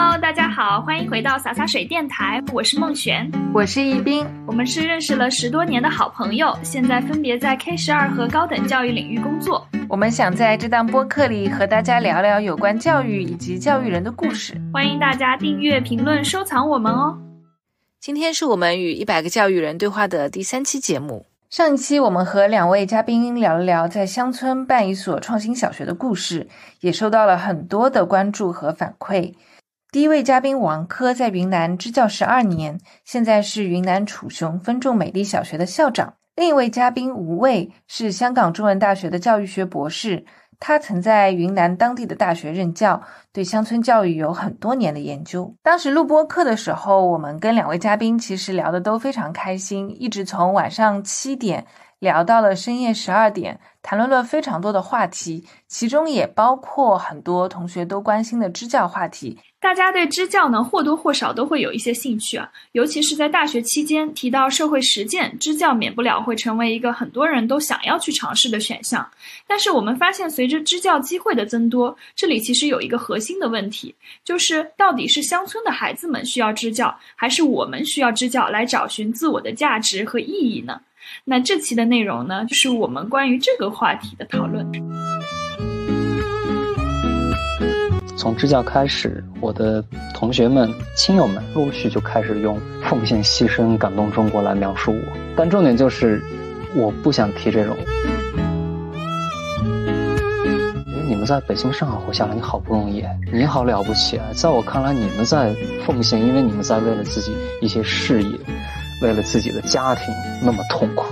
Hello，大家好，欢迎回到洒洒水电台，我是孟璇，我是易斌，我们是认识了十多年的好朋友，现在分别在 K 十二和高等教育领域工作。我们想在这档播客里和大家聊聊有关教育以及教育人的故事，欢迎大家订阅、评论、收藏我们哦。今天是我们与一百个教育人对话的第三期节目。上一期我们和两位嘉宾聊了聊在乡村办一所创新小学的故事，也收到了很多的关注和反馈。第一位嘉宾王珂在云南支教十二年，现在是云南楚雄分众美丽小学的校长。另一位嘉宾吴卫是香港中文大学的教育学博士。他曾在云南当地的大学任教，对乡村教育有很多年的研究。当时录播课的时候，我们跟两位嘉宾其实聊得都非常开心，一直从晚上七点聊到了深夜十二点，谈论了非常多的话题，其中也包括很多同学都关心的支教话题。大家对支教呢或多或少都会有一些兴趣啊，尤其是在大学期间提到社会实践，支教免不了会成为一个很多人都想要去尝试的选项。但是我们发现，随着支教机会的增多，这里其实有一个核心的问题，就是到底是乡村的孩子们需要支教，还是我们需要支教来找寻自我的价值和意义呢？那这期的内容呢，就是我们关于这个话题的讨论。从支教开始，我的同学们、亲友们陆续就开始用奉献、牺牲、感动中国来描述我。但重点就是，我不想提这种。因为你们在北京、上海活下来，你好不容易，你好了不起啊！在我看来，你们在奉献，因为你们在为了自己一些事业，为了自己的家庭那么痛苦。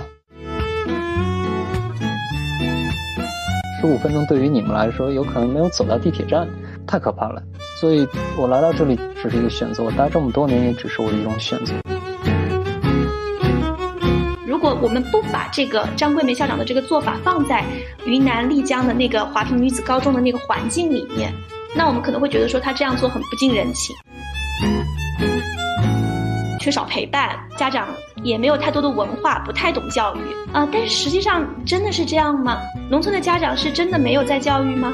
十五分钟对于你们来说，有可能没有走到地铁站。太可怕了，所以我来到这里只是一个选择。我待这么多年，也只是我的一种选择。如果我们不把这个张桂梅校长的这个做法放在云南丽江的那个华坪女子高中的那个环境里面，那我们可能会觉得说他这样做很不近人情，缺少陪伴，家长也没有太多的文化，不太懂教育啊。但是实际上真的是这样吗？农村的家长是真的没有在教育吗？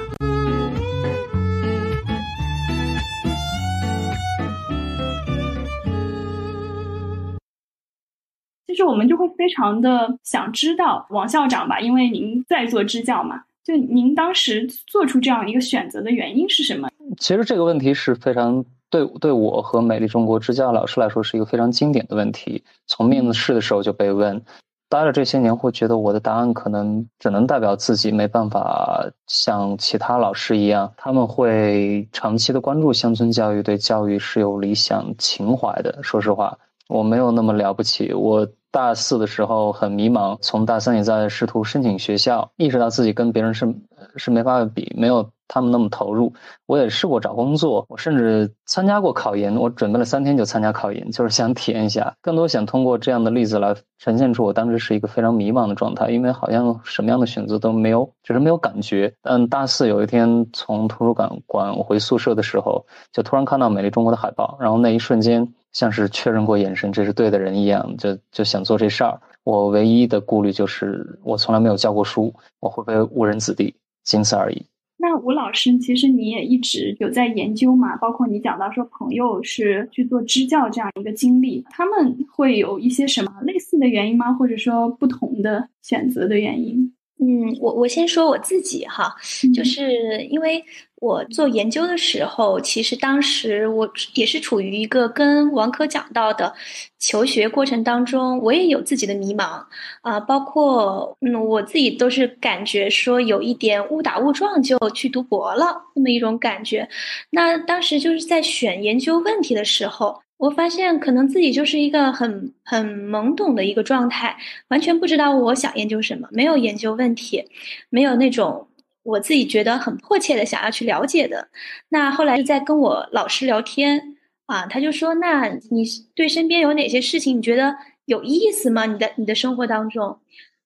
其实我们就会非常的想知道王校长吧，因为您在做支教嘛，就您当时做出这样一个选择的原因是什么？其实这个问题是非常对对我和美丽中国支教老师来说是一个非常经典的问题。从面试的时候就被问，待了这些年会觉得我的答案可能只能代表自己，没办法像其他老师一样，他们会长期的关注乡村教育，对教育是有理想情怀的。说实话，我没有那么了不起，我。大四的时候很迷茫，从大三也在试图申请学校，意识到自己跟别人是是没法比，没有他们那么投入。我也试过找工作，我甚至参加过考研，我准备了三天就参加考研，就是想体验一下，更多想通过这样的例子来呈现出我当时是一个非常迷茫的状态，因为好像什么样的选择都没有，只是没有感觉。但大四有一天从图书馆馆回宿舍的时候，就突然看到《美丽中国》的海报，然后那一瞬间。像是确认过眼神，这是对的人一样，就就想做这事儿。我唯一的顾虑就是，我从来没有教过书，我会不会误人子弟，仅此而已。那吴老师，其实你也一直有在研究嘛，包括你讲到说朋友是去做支教这样一个经历，他们会有一些什么类似的原因吗？或者说不同的选择的原因？嗯，我我先说我自己哈，就是因为。我做研究的时候，其实当时我也是处于一个跟王珂讲到的求学过程当中，我也有自己的迷茫啊，包括嗯，我自己都是感觉说有一点误打误撞就去读博了那么一种感觉。那当时就是在选研究问题的时候，我发现可能自己就是一个很很懵懂的一个状态，完全不知道我想研究什么，没有研究问题，没有那种。我自己觉得很迫切的想要去了解的，那后来就在跟我老师聊天啊，他就说：“那你对身边有哪些事情你觉得有意思吗？你的你的生活当中？”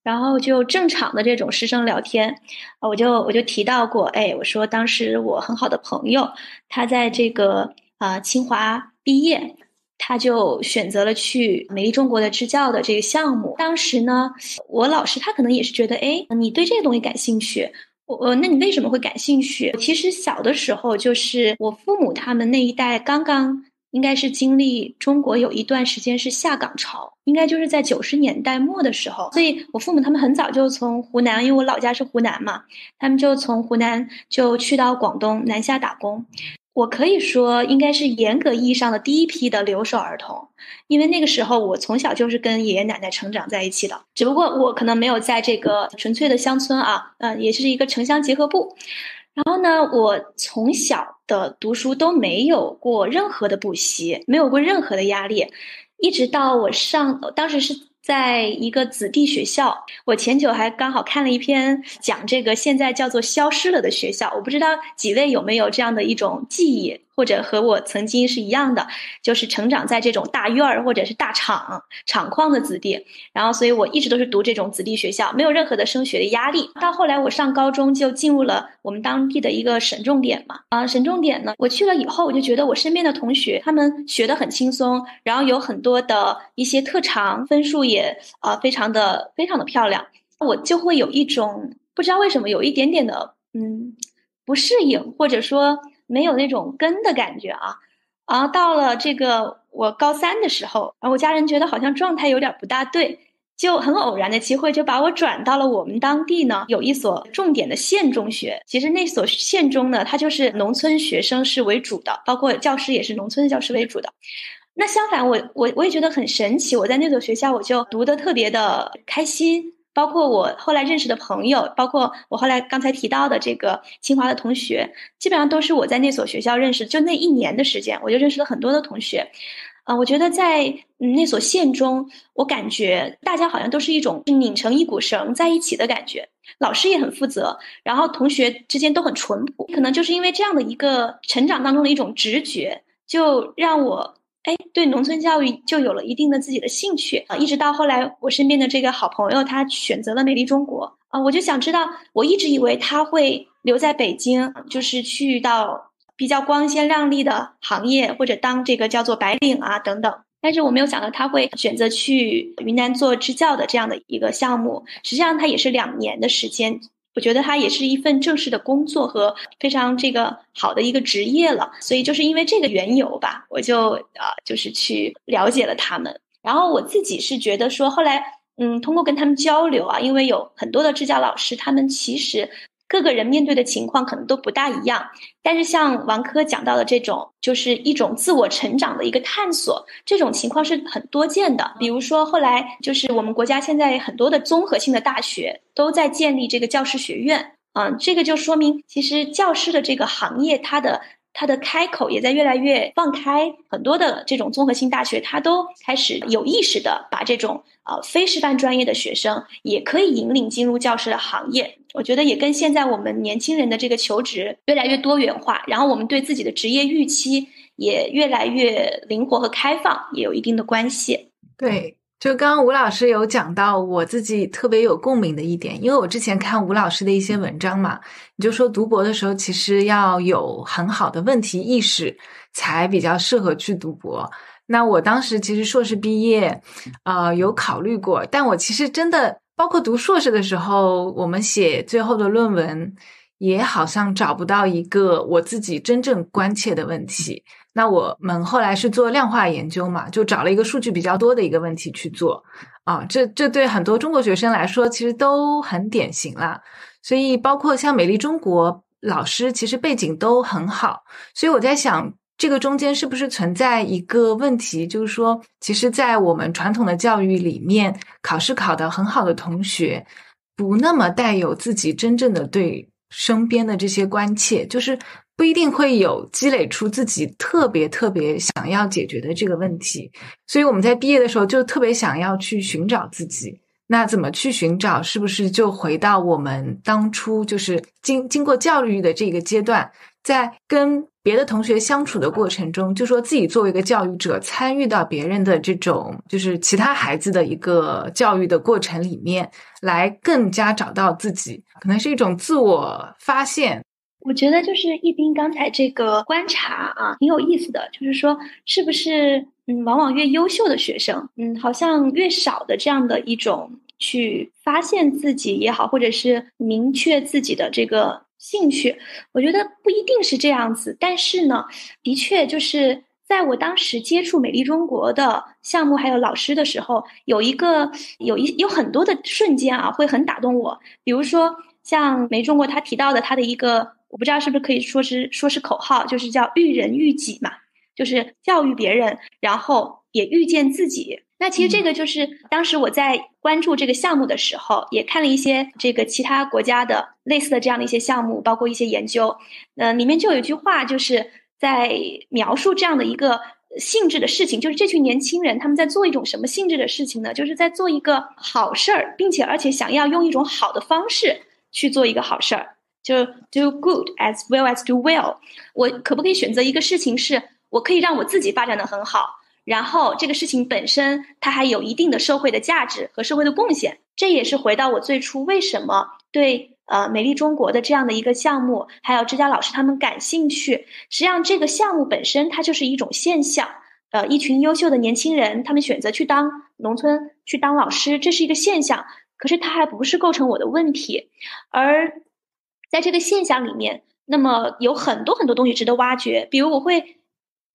然后就正常的这种师生聊天啊，我就我就提到过，哎，我说当时我很好的朋友，他在这个啊清华毕业，他就选择了去美丽中国的支教的这个项目。当时呢，我老师他可能也是觉得，哎，你对这个东西感兴趣。我我，那你为什么会感兴趣？其实小的时候就是我父母他们那一代刚刚。应该是经历中国有一段时间是下岗潮，应该就是在九十年代末的时候，所以我父母他们很早就从湖南，因为我老家是湖南嘛，他们就从湖南就去到广东南下打工。我可以说应该是严格意义上的第一批的留守儿童，因为那个时候我从小就是跟爷爷奶奶成长在一起的，只不过我可能没有在这个纯粹的乡村啊，嗯，也是一个城乡结合部。然后呢，我从小的读书都没有过任何的补习，没有过任何的压力，一直到我上，当时是在一个子弟学校。我前久还刚好看了一篇讲这个现在叫做消失了的学校，我不知道几位有没有这样的一种记忆。或者和我曾经是一样的，就是成长在这种大院儿或者是大厂厂矿的子弟，然后所以我一直都是读这种子弟学校，没有任何的升学的压力。到后来我上高中就进入了我们当地的一个省重点嘛，啊，省重点呢，我去了以后，我就觉得我身边的同学他们学的很轻松，然后有很多的一些特长，分数也啊非常的非常的漂亮，我就会有一种不知道为什么有一点点的嗯不适应，或者说。没有那种根的感觉啊，然后到了这个我高三的时候，然后我家人觉得好像状态有点不大对，就很偶然的机会就把我转到了我们当地呢有一所重点的县中学。其实那所县中呢，它就是农村学生是为主的，包括教师也是农村教师为主的。那相反，我我我也觉得很神奇，我在那所学校我就读的特别的开心。包括我后来认识的朋友，包括我后来刚才提到的这个清华的同学，基本上都是我在那所学校认识。就那一年的时间，我就认识了很多的同学。啊，我觉得在那所县中，我感觉大家好像都是一种拧成一股绳在一起的感觉。老师也很负责，然后同学之间都很淳朴。可能就是因为这样的一个成长当中的一种直觉，就让我。哎，对农村教育就有了一定的自己的兴趣。啊，一直到后来我身边的这个好朋友他选择了美丽中国。啊，我就想知道，我一直以为他会留在北京，就是去到比较光鲜亮丽的行业或者当这个叫做白领啊等等，但是我没有想到他会选择去云南做支教的这样的一个项目，实际上他也是两年的时间。我觉得他也是一份正式的工作和非常这个好的一个职业了，所以就是因为这个缘由吧，我就啊就是去了解了他们。然后我自己是觉得说，后来嗯，通过跟他们交流啊，因为有很多的支教老师，他们其实。各个人面对的情况可能都不大一样，但是像王珂讲到的这种，就是一种自我成长的一个探索，这种情况是很多见的。比如说后来就是我们国家现在很多的综合性的大学都在建立这个教师学院，嗯，这个就说明其实教师的这个行业它的。它的开口也在越来越放开，很多的这种综合性大学，它都开始有意识的把这种呃非师范专业的学生也可以引领进入教师的行业。我觉得也跟现在我们年轻人的这个求职越来越多元化，然后我们对自己的职业预期也越来越灵活和开放，也有一定的关系。对。就刚刚吴老师有讲到我自己特别有共鸣的一点，因为我之前看吴老师的一些文章嘛，你就说读博的时候其实要有很好的问题意识，才比较适合去读博。那我当时其实硕士毕业，呃，有考虑过，但我其实真的包括读硕士的时候，我们写最后的论文，也好像找不到一个我自己真正关切的问题。那我们后来是做量化研究嘛，就找了一个数据比较多的一个问题去做啊，这这对很多中国学生来说其实都很典型啦。所以包括像美丽中国老师，其实背景都很好。所以我在想，这个中间是不是存在一个问题，就是说，其实，在我们传统的教育里面，考试考得很好的同学，不那么带有自己真正的对身边的这些关切，就是。不一定会有积累出自己特别特别想要解决的这个问题，所以我们在毕业的时候就特别想要去寻找自己。那怎么去寻找？是不是就回到我们当初就是经经过教育的这个阶段，在跟别的同学相处的过程中，就说自己作为一个教育者，参与到别人的这种就是其他孩子的一个教育的过程里面，来更加找到自己，可能是一种自我发现。我觉得就是一斌刚才这个观察啊，挺有意思的。就是说，是不是嗯，往往越优秀的学生，嗯，好像越少的这样的一种去发现自己也好，或者是明确自己的这个兴趣。我觉得不一定是这样子，但是呢，的确就是在我当时接触美丽中国的项目还有老师的时候，有一个有一有很多的瞬间啊，会很打动我。比如说像梅中国他提到的他的一个，我不知道是不是可以说是说是口号，就是叫育人育己嘛，就是教育别人，然后也遇见自己。那其实这个就是当时我在关注这个项目的时候，也看了一些这个其他国家的类似的这样的一些项目，包括一些研究。呃，里面就有一句话，就是在描述这样的一个性质的事情，就是这群年轻人他们在做一种什么性质的事情呢？就是在做一个好事儿，并且而且想要用一种好的方式去做一个好事儿，就 do good as well as do well。我可不可以选择一个事情，是我可以让我自己发展的很好？然后这个事情本身，它还有一定的社会的价值和社会的贡献。这也是回到我最初为什么对呃美丽中国的这样的一个项目，还有支教老师他们感兴趣。实际上，这个项目本身它就是一种现象。呃，一群优秀的年轻人，他们选择去当农村去当老师，这是一个现象。可是它还不是构成我的问题。而在这个现象里面，那么有很多很多东西值得挖掘。比如我会。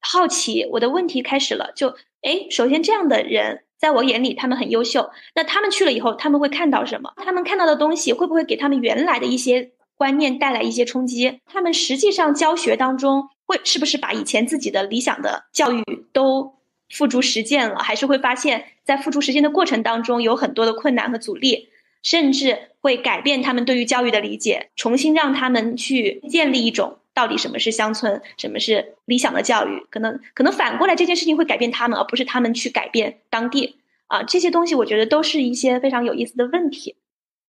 好奇，我的问题开始了。就，哎，首先这样的人，在我眼里，他们很优秀。那他们去了以后，他们会看到什么？他们看到的东西会不会给他们原来的一些观念带来一些冲击？他们实际上教学当中，会是不是把以前自己的理想的教育都付诸实践了？还是会发现，在付诸实践的过程当中，有很多的困难和阻力，甚至会改变他们对于教育的理解，重新让他们去建立一种。到底什么是乡村？什么是理想的教育？可能可能反过来，这件事情会改变他们，而不是他们去改变当地啊。这些东西，我觉得都是一些非常有意思的问题。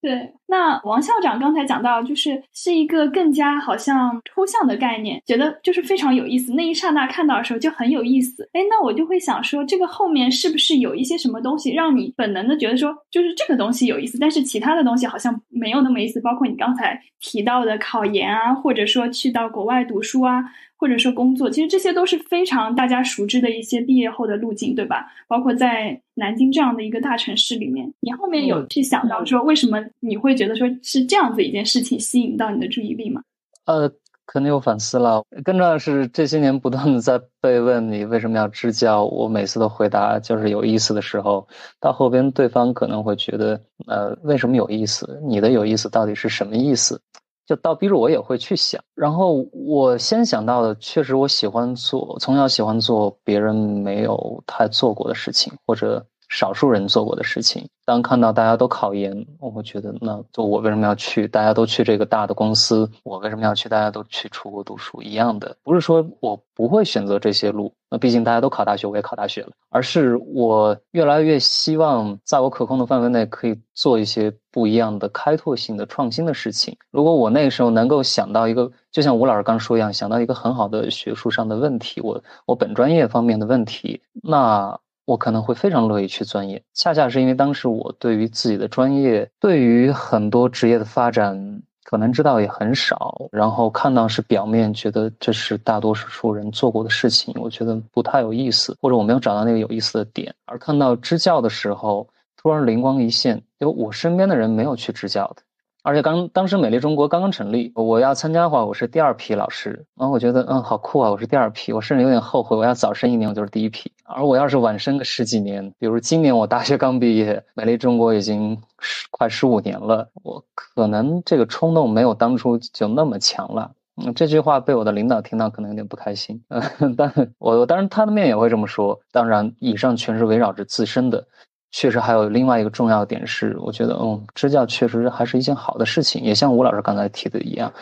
对，那王校长刚才讲到，就是是一个更加好像抽象的概念，觉得就是非常有意思。那一刹那看到的时候就很有意思。哎，那我就会想说，这个后面是不是有一些什么东西，让你本能的觉得说，就是这个东西有意思，但是其他的东西好像没有那么意思。包括你刚才提到的考研啊，或者说去到国外读书啊。或者说工作，其实这些都是非常大家熟知的一些毕业后的路径，对吧？包括在南京这样的一个大城市里面，你后面有去想到说，为什么你会觉得说是这样子一件事情吸引到你的注意力吗？呃，肯定有反思了。更重要的是，这些年不断的在被问你为什么要支教，我每次的回答就是有意思的时候，到后边对方可能会觉得，呃，为什么有意思？你的有意思到底是什么意思？就倒逼着我也会去想，然后我先想到的，确实我喜欢做，从小喜欢做别人没有太做过的事情，或者。少数人做过的事情。当看到大家都考研，我会觉得，那就我为什么要去？大家都去这个大的公司，我为什么要去？大家都去出国读书，一样的，不是说我不会选择这些路。那毕竟大家都考大学，我也考大学了，而是我越来越希望，在我可控的范围内，可以做一些不一样的、开拓性的、创新的事情。如果我那个时候能够想到一个，就像吴老师刚说一样，想到一个很好的学术上的问题，我我本专业方面的问题，那。我可能会非常乐意去钻研，恰恰是因为当时我对于自己的专业，对于很多职业的发展，可能知道也很少，然后看到是表面，觉得这是大多数人做过的事情，我觉得不太有意思，或者我没有找到那个有意思的点。而看到支教的时候，突然灵光一现，因为我身边的人没有去支教的。而且刚当时美丽中国刚刚成立，我要参加的话，我是第二批老师。然后我觉得，嗯，好酷啊！我是第二批，我甚至有点后悔，我要早生一年，我就是第一批。而我要是晚生个十几年，比如今年我大学刚毕业，美丽中国已经十快十五年了，我可能这个冲动没有当初就那么强了。嗯，这句话被我的领导听到，可能有点不开心。嗯，但我当然他的面也会这么说。当然，以上全是围绕着自身的。确实还有另外一个重要点是，我觉得，嗯，支教确实还是一件好的事情，也像吴老师刚才提的一样，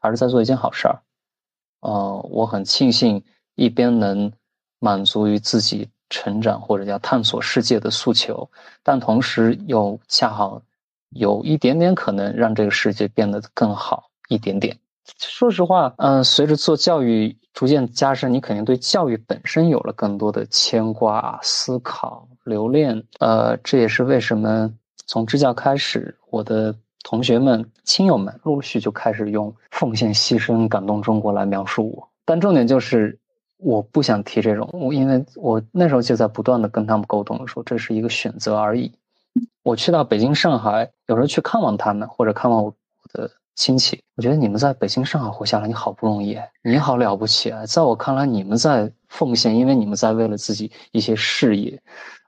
还是在做一件好事儿。呃，我很庆幸一边能满足于自己成长或者叫探索世界的诉求，但同时又恰好有一点点可能让这个世界变得更好一点点。说实话，嗯，随着做教育逐渐加深，你肯定对教育本身有了更多的牵挂、思考。留恋，呃，这也是为什么从支教开始，我的同学们、亲友们陆续就开始用奉献、牺牲、感动中国来描述我。但重点就是，我不想提这种，我因为我那时候就在不断的跟他们沟通，说这是一个选择而已。我去到北京、上海，有时候去看望他们，或者看望我的亲戚，我觉得你们在北京、上海活下来，你好不容易，你好了不起啊！在我看来，你们在奉献，因为你们在为了自己一些事业，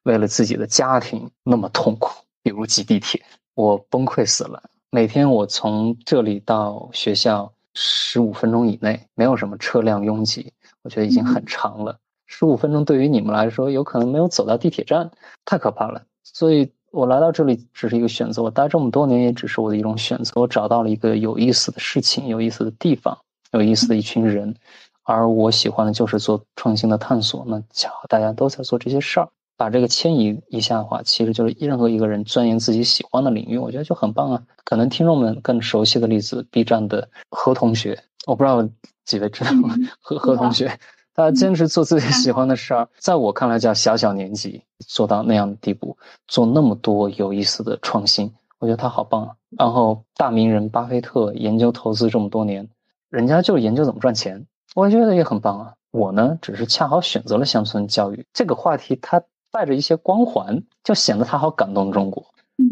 为了自己的家庭那么痛苦。比如挤地铁，我崩溃死了。每天我从这里到学校十五分钟以内，没有什么车辆拥挤，我觉得已经很长了。十五分钟对于你们来说，有可能没有走到地铁站，太可怕了。所以。我来到这里只是一个选择，我待这么多年也只是我的一种选择。我找到了一个有意思的事情、有意思的地方、有意思的一群人，而我喜欢的就是做创新的探索。那恰好大家都在做这些事儿，把这个迁移一下的话，其实就是任何一个人钻研自己喜欢的领域，我觉得就很棒啊。可能听众们更熟悉的例子，B 站的何同学，我不知道几位知道吗？何何同学。他坚持做自己喜欢的事儿，在我看来叫小小年纪做到那样的地步，做那么多有意思的创新，我觉得他好棒啊。然后大名人巴菲特研究投资这么多年，人家就是研究怎么赚钱，我觉得也很棒啊。我呢，只是恰好选择了乡村教育这个话题，它带着一些光环，就显得他好感动中国。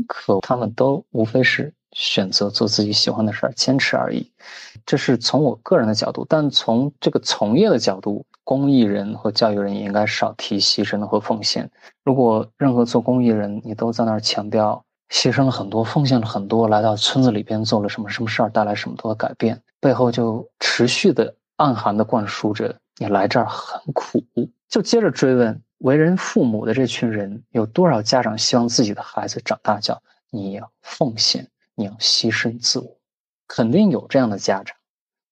可他们都无非是。选择做自己喜欢的事儿，坚持而已。这是从我个人的角度，但从这个从业的角度，公益人和教育人也应该少提牺牲和奉献。如果任何做公益人，你都在那儿强调牺牲了很多、奉献了很多，来到村子里边做了什么什么事儿，带来什么多的改变，背后就持续的暗含的灌输着你来这儿很苦。就接着追问，为人父母的这群人，有多少家长希望自己的孩子长大叫你要奉献？你要牺牲自我，肯定有这样的家长，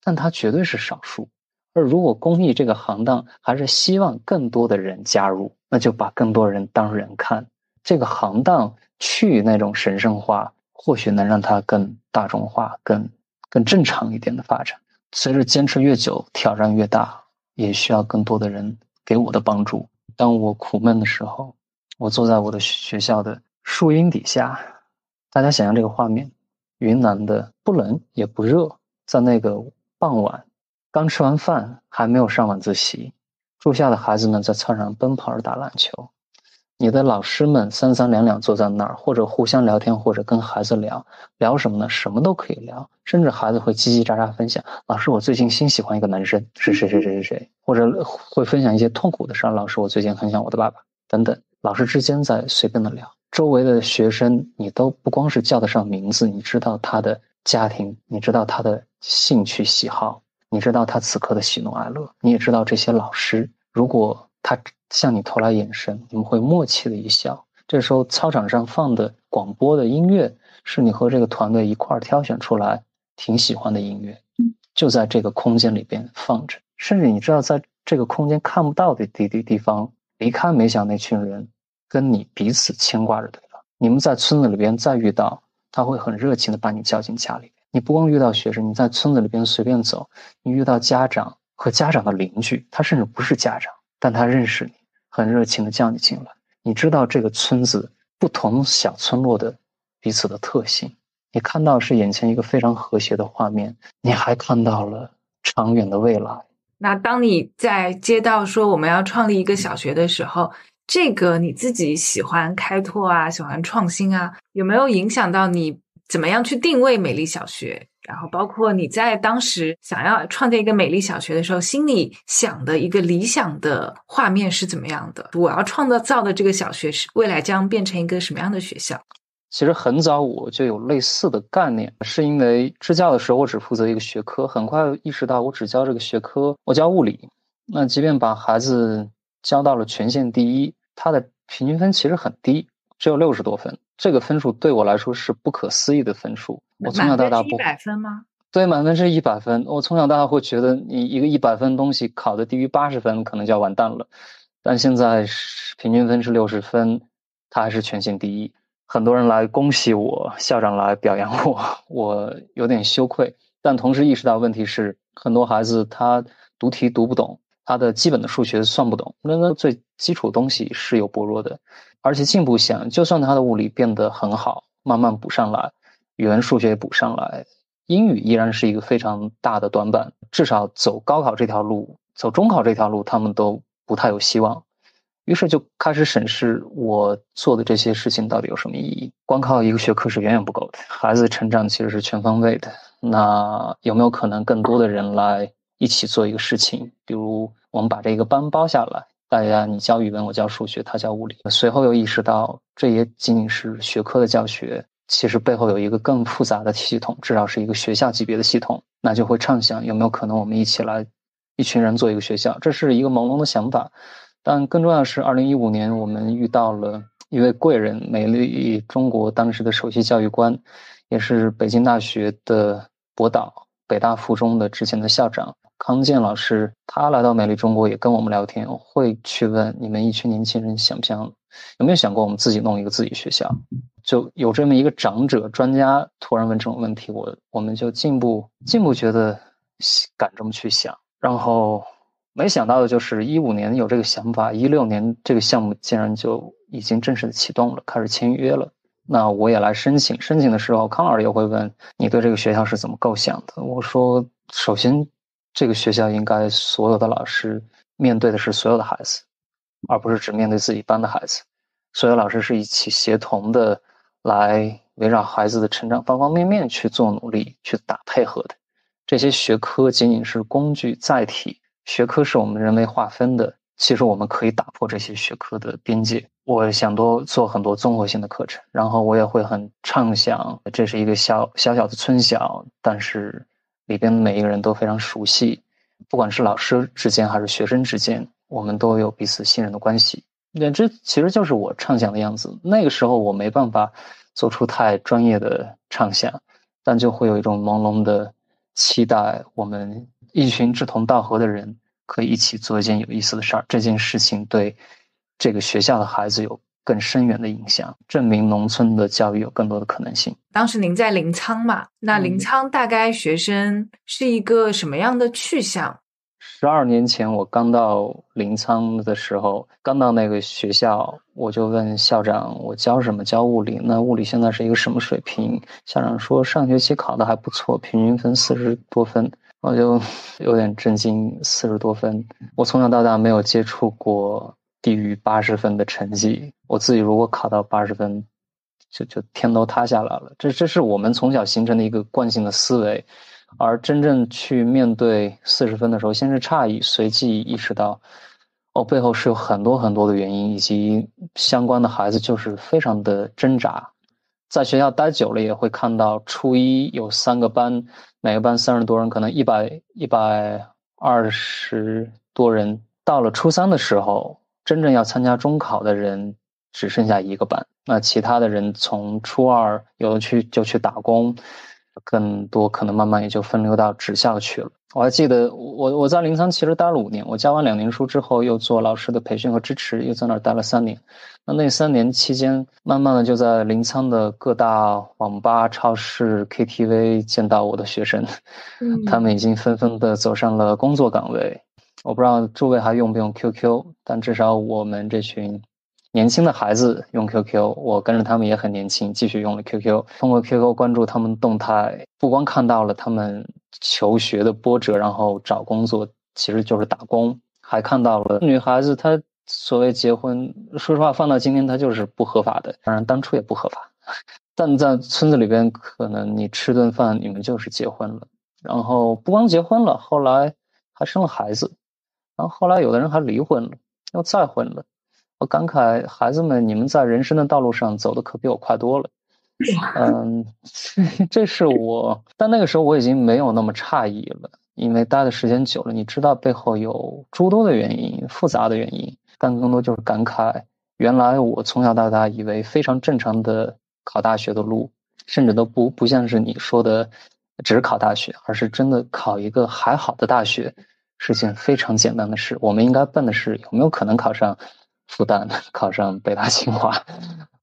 但他绝对是少数。而如果公益这个行当还是希望更多的人加入，那就把更多人当人看。这个行当去那种神圣化，或许能让它更大众化、更更正常一点的发展。随着坚持越久，挑战越大，也需要更多的人给我的帮助。当我苦闷的时候，我坐在我的学校的树荫底下。大家想象这个画面：云南的不冷也不热，在那个傍晚，刚吃完饭，还没有上晚自习，住校的孩子们在操场奔跑着打篮球。你的老师们三三两两坐在那儿，或者互相聊天，或者跟孩子聊聊什么呢？什么都可以聊，甚至孩子会叽叽喳喳分享：“老师，我最近新喜欢一个男生，是谁谁谁谁谁。”或者会分享一些痛苦的事儿：“老师，我最近很想我的爸爸。”等等，老师之间在随便的聊。周围的学生，你都不光是叫得上名字，你知道他的家庭，你知道他的兴趣喜好，你知道他此刻的喜怒哀乐，你也知道这些老师。如果他向你投来眼神，你们会默契的一笑。这时候，操场上放的广播的音乐，是你和这个团队一块儿挑选出来挺喜欢的音乐，就在这个空间里边放着。甚至你知道，在这个空间看不到的地地地方，离开没想那群人。跟你彼此牵挂着对方，你们在村子里边再遇到，他会很热情的把你叫进家里。你不光遇到学生，你在村子里边随便走，你遇到家长和家长的邻居，他甚至不是家长，但他认识你，很热情的叫你进来。你知道这个村子不同小村落的彼此的特性，你看到是眼前一个非常和谐的画面，你还看到了长远的未来。那当你在接到说我们要创立一个小学的时候。这个你自己喜欢开拓啊，喜欢创新啊，有没有影响到你怎么样去定位美丽小学？然后包括你在当时想要创建一个美丽小学的时候，心里想的一个理想的画面是怎么样的？我要创造造的这个小学是未来将变成一个什么样的学校？其实很早我就有类似的概念，是因为支教的时候我只负责一个学科，很快意识到我只教这个学科，我教物理，那即便把孩子。交到了全县第一，他的平均分其实很低，只有六十多分。这个分数对我来说是不可思议的分数。我从小到大不一百分吗？对，满分是一百分。我从小到大会觉得，你一个一百分东西考的低于八十分，可能就要完蛋了。但现在平均分是六十分，他还是全县第一。很多人来恭喜我，校长来表扬我，我有点羞愧，但同时意识到问题是，很多孩子他读题读不懂。他的基本的数学算不懂，那那最基础东西是有薄弱的，而且进步想，就算他的物理变得很好，慢慢补上来，语文、数学也补上来，英语依然是一个非常大的短板。至少走高考这条路，走中考这条路，他们都不太有希望。于是就开始审视我做的这些事情到底有什么意义。光靠一个学科是远远不够的，孩子成长其实是全方位的。那有没有可能更多的人来一起做一个事情？比如我们把这个班包下来，大家你教语文，我教数学，他教物理。随后又意识到，这也仅仅是学科的教学，其实背后有一个更复杂的系统，至少是一个学校级别的系统。那就会畅想有没有可能我们一起来，一群人做一个学校？这是一个朦胧的想法。但更重要的是，二零一五年我们遇到了一位贵人，美丽中国当时的首席教育官，也是北京大学的博导，北大附中的之前的校长康健老师。他来到美丽中国，也跟我们聊天，会去问你们一群年轻人想不想，有没有想过我们自己弄一个自己学校？就有这么一个长者专家突然问这种问题，我我们就进步进步觉得敢这么去想，然后。没想到的就是一五年有这个想法，一六年这个项目竟然就已经正式的启动了，开始签约了。那我也来申请，申请的时候，康老师也会问你对这个学校是怎么构想的？我说，首先，这个学校应该所有的老师面对的是所有的孩子，而不是只面对自己班的孩子。所有老师是一起协同的来围绕孩子的成长方方面面去做努力，去打配合的。这些学科仅仅是工具载体。学科是我们人为划分的，其实我们可以打破这些学科的边界。我想多做很多综合性的课程，然后我也会很畅想，这是一个小小小的村小，但是里边每一个人都非常熟悉，不管是老师之间还是学生之间，我们都有彼此信任的关系。那这其实就是我畅想的样子。那个时候我没办法做出太专业的畅想，但就会有一种朦胧的期待，我们。一群志同道合的人可以一起做一件有意思的事儿，这件事情对这个学校的孩子有更深远的影响，证明农村的教育有更多的可能性。当时您在临沧嘛？那临沧大概学生是一个什么样的去向？十二年前我刚到临沧的时候，刚到那个学校，我就问校长：“我教什么？教物理？那物理现在是一个什么水平？”校长说：“上学期考的还不错，平均分四十多分。”我就 有点震惊，四十多分。我从小到大没有接触过低于八十分的成绩。我自己如果考到八十分，就就天都塌下来了。这这是我们从小形成的一个惯性的思维，而真正去面对四十分的时候，先是诧异，随即意识到，哦，背后是有很多很多的原因，以及相关的孩子就是非常的挣扎。在学校待久了，也会看到初一有三个班。每个班三十多人，可能一百一百二十多人。到了初三的时候，真正要参加中考的人只剩下一个班。那其他的人从初二有的去就去打工，更多可能慢慢也就分流到职校去了。我还记得，我我在临沧其实待了五年。我教完两年书之后，又做老师的培训和支持，又在那儿待了三年。那那三年期间，慢慢的就在临沧的各大网吧、超市、KTV 见到我的学生，他们已经纷纷的走上了工作岗位。我不知道诸位还用不用 QQ，但至少我们这群年轻的孩子用 QQ，我跟着他们也很年轻，继续用了 QQ。通过 QQ 关注他们动态，不光看到了他们求学的波折，然后找工作其实就是打工，还看到了女孩子她。所谓结婚，说实话，放到今天，她就是不合法的。当然，当初也不合法。但在村子里边，可能你吃顿饭，你们就是结婚了。然后不光结婚了，后来还生了孩子。然后后来有的人还离婚了，又再婚了。我感慨，孩子们，你们在人生的道路上走的可比我快多了。嗯，这是我，但那个时候我已经没有那么诧异了，因为待的时间久了，你知道背后有诸多的原因，复杂的原因。但更多就是感慨，原来我从小到大以为非常正常的考大学的路，甚至都不不像是你说的，只是考大学，而是真的考一个还好的大学，是件非常简单的事。我们应该奔的是有没有可能考上复旦，考上北大清华。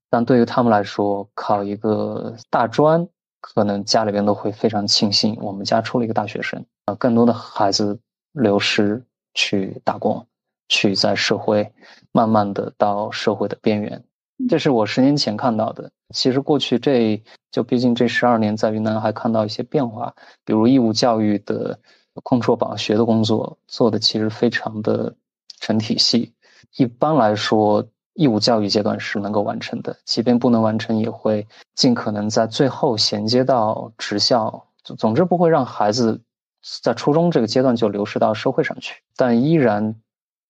但对于他们来说，考一个大专，可能家里边都会非常庆幸我们家出了一个大学生。啊，更多的孩子流失去打工。去在社会慢慢的到社会的边缘，这是我十年前看到的。其实过去这就毕竟这十二年在云南还看到一些变化，比如义务教育的控辍保学的工作做的其实非常的成体系，一般来说，义务教育阶段是能够完成的，即便不能完成，也会尽可能在最后衔接到职校。总总之，不会让孩子在初中这个阶段就流失到社会上去，但依然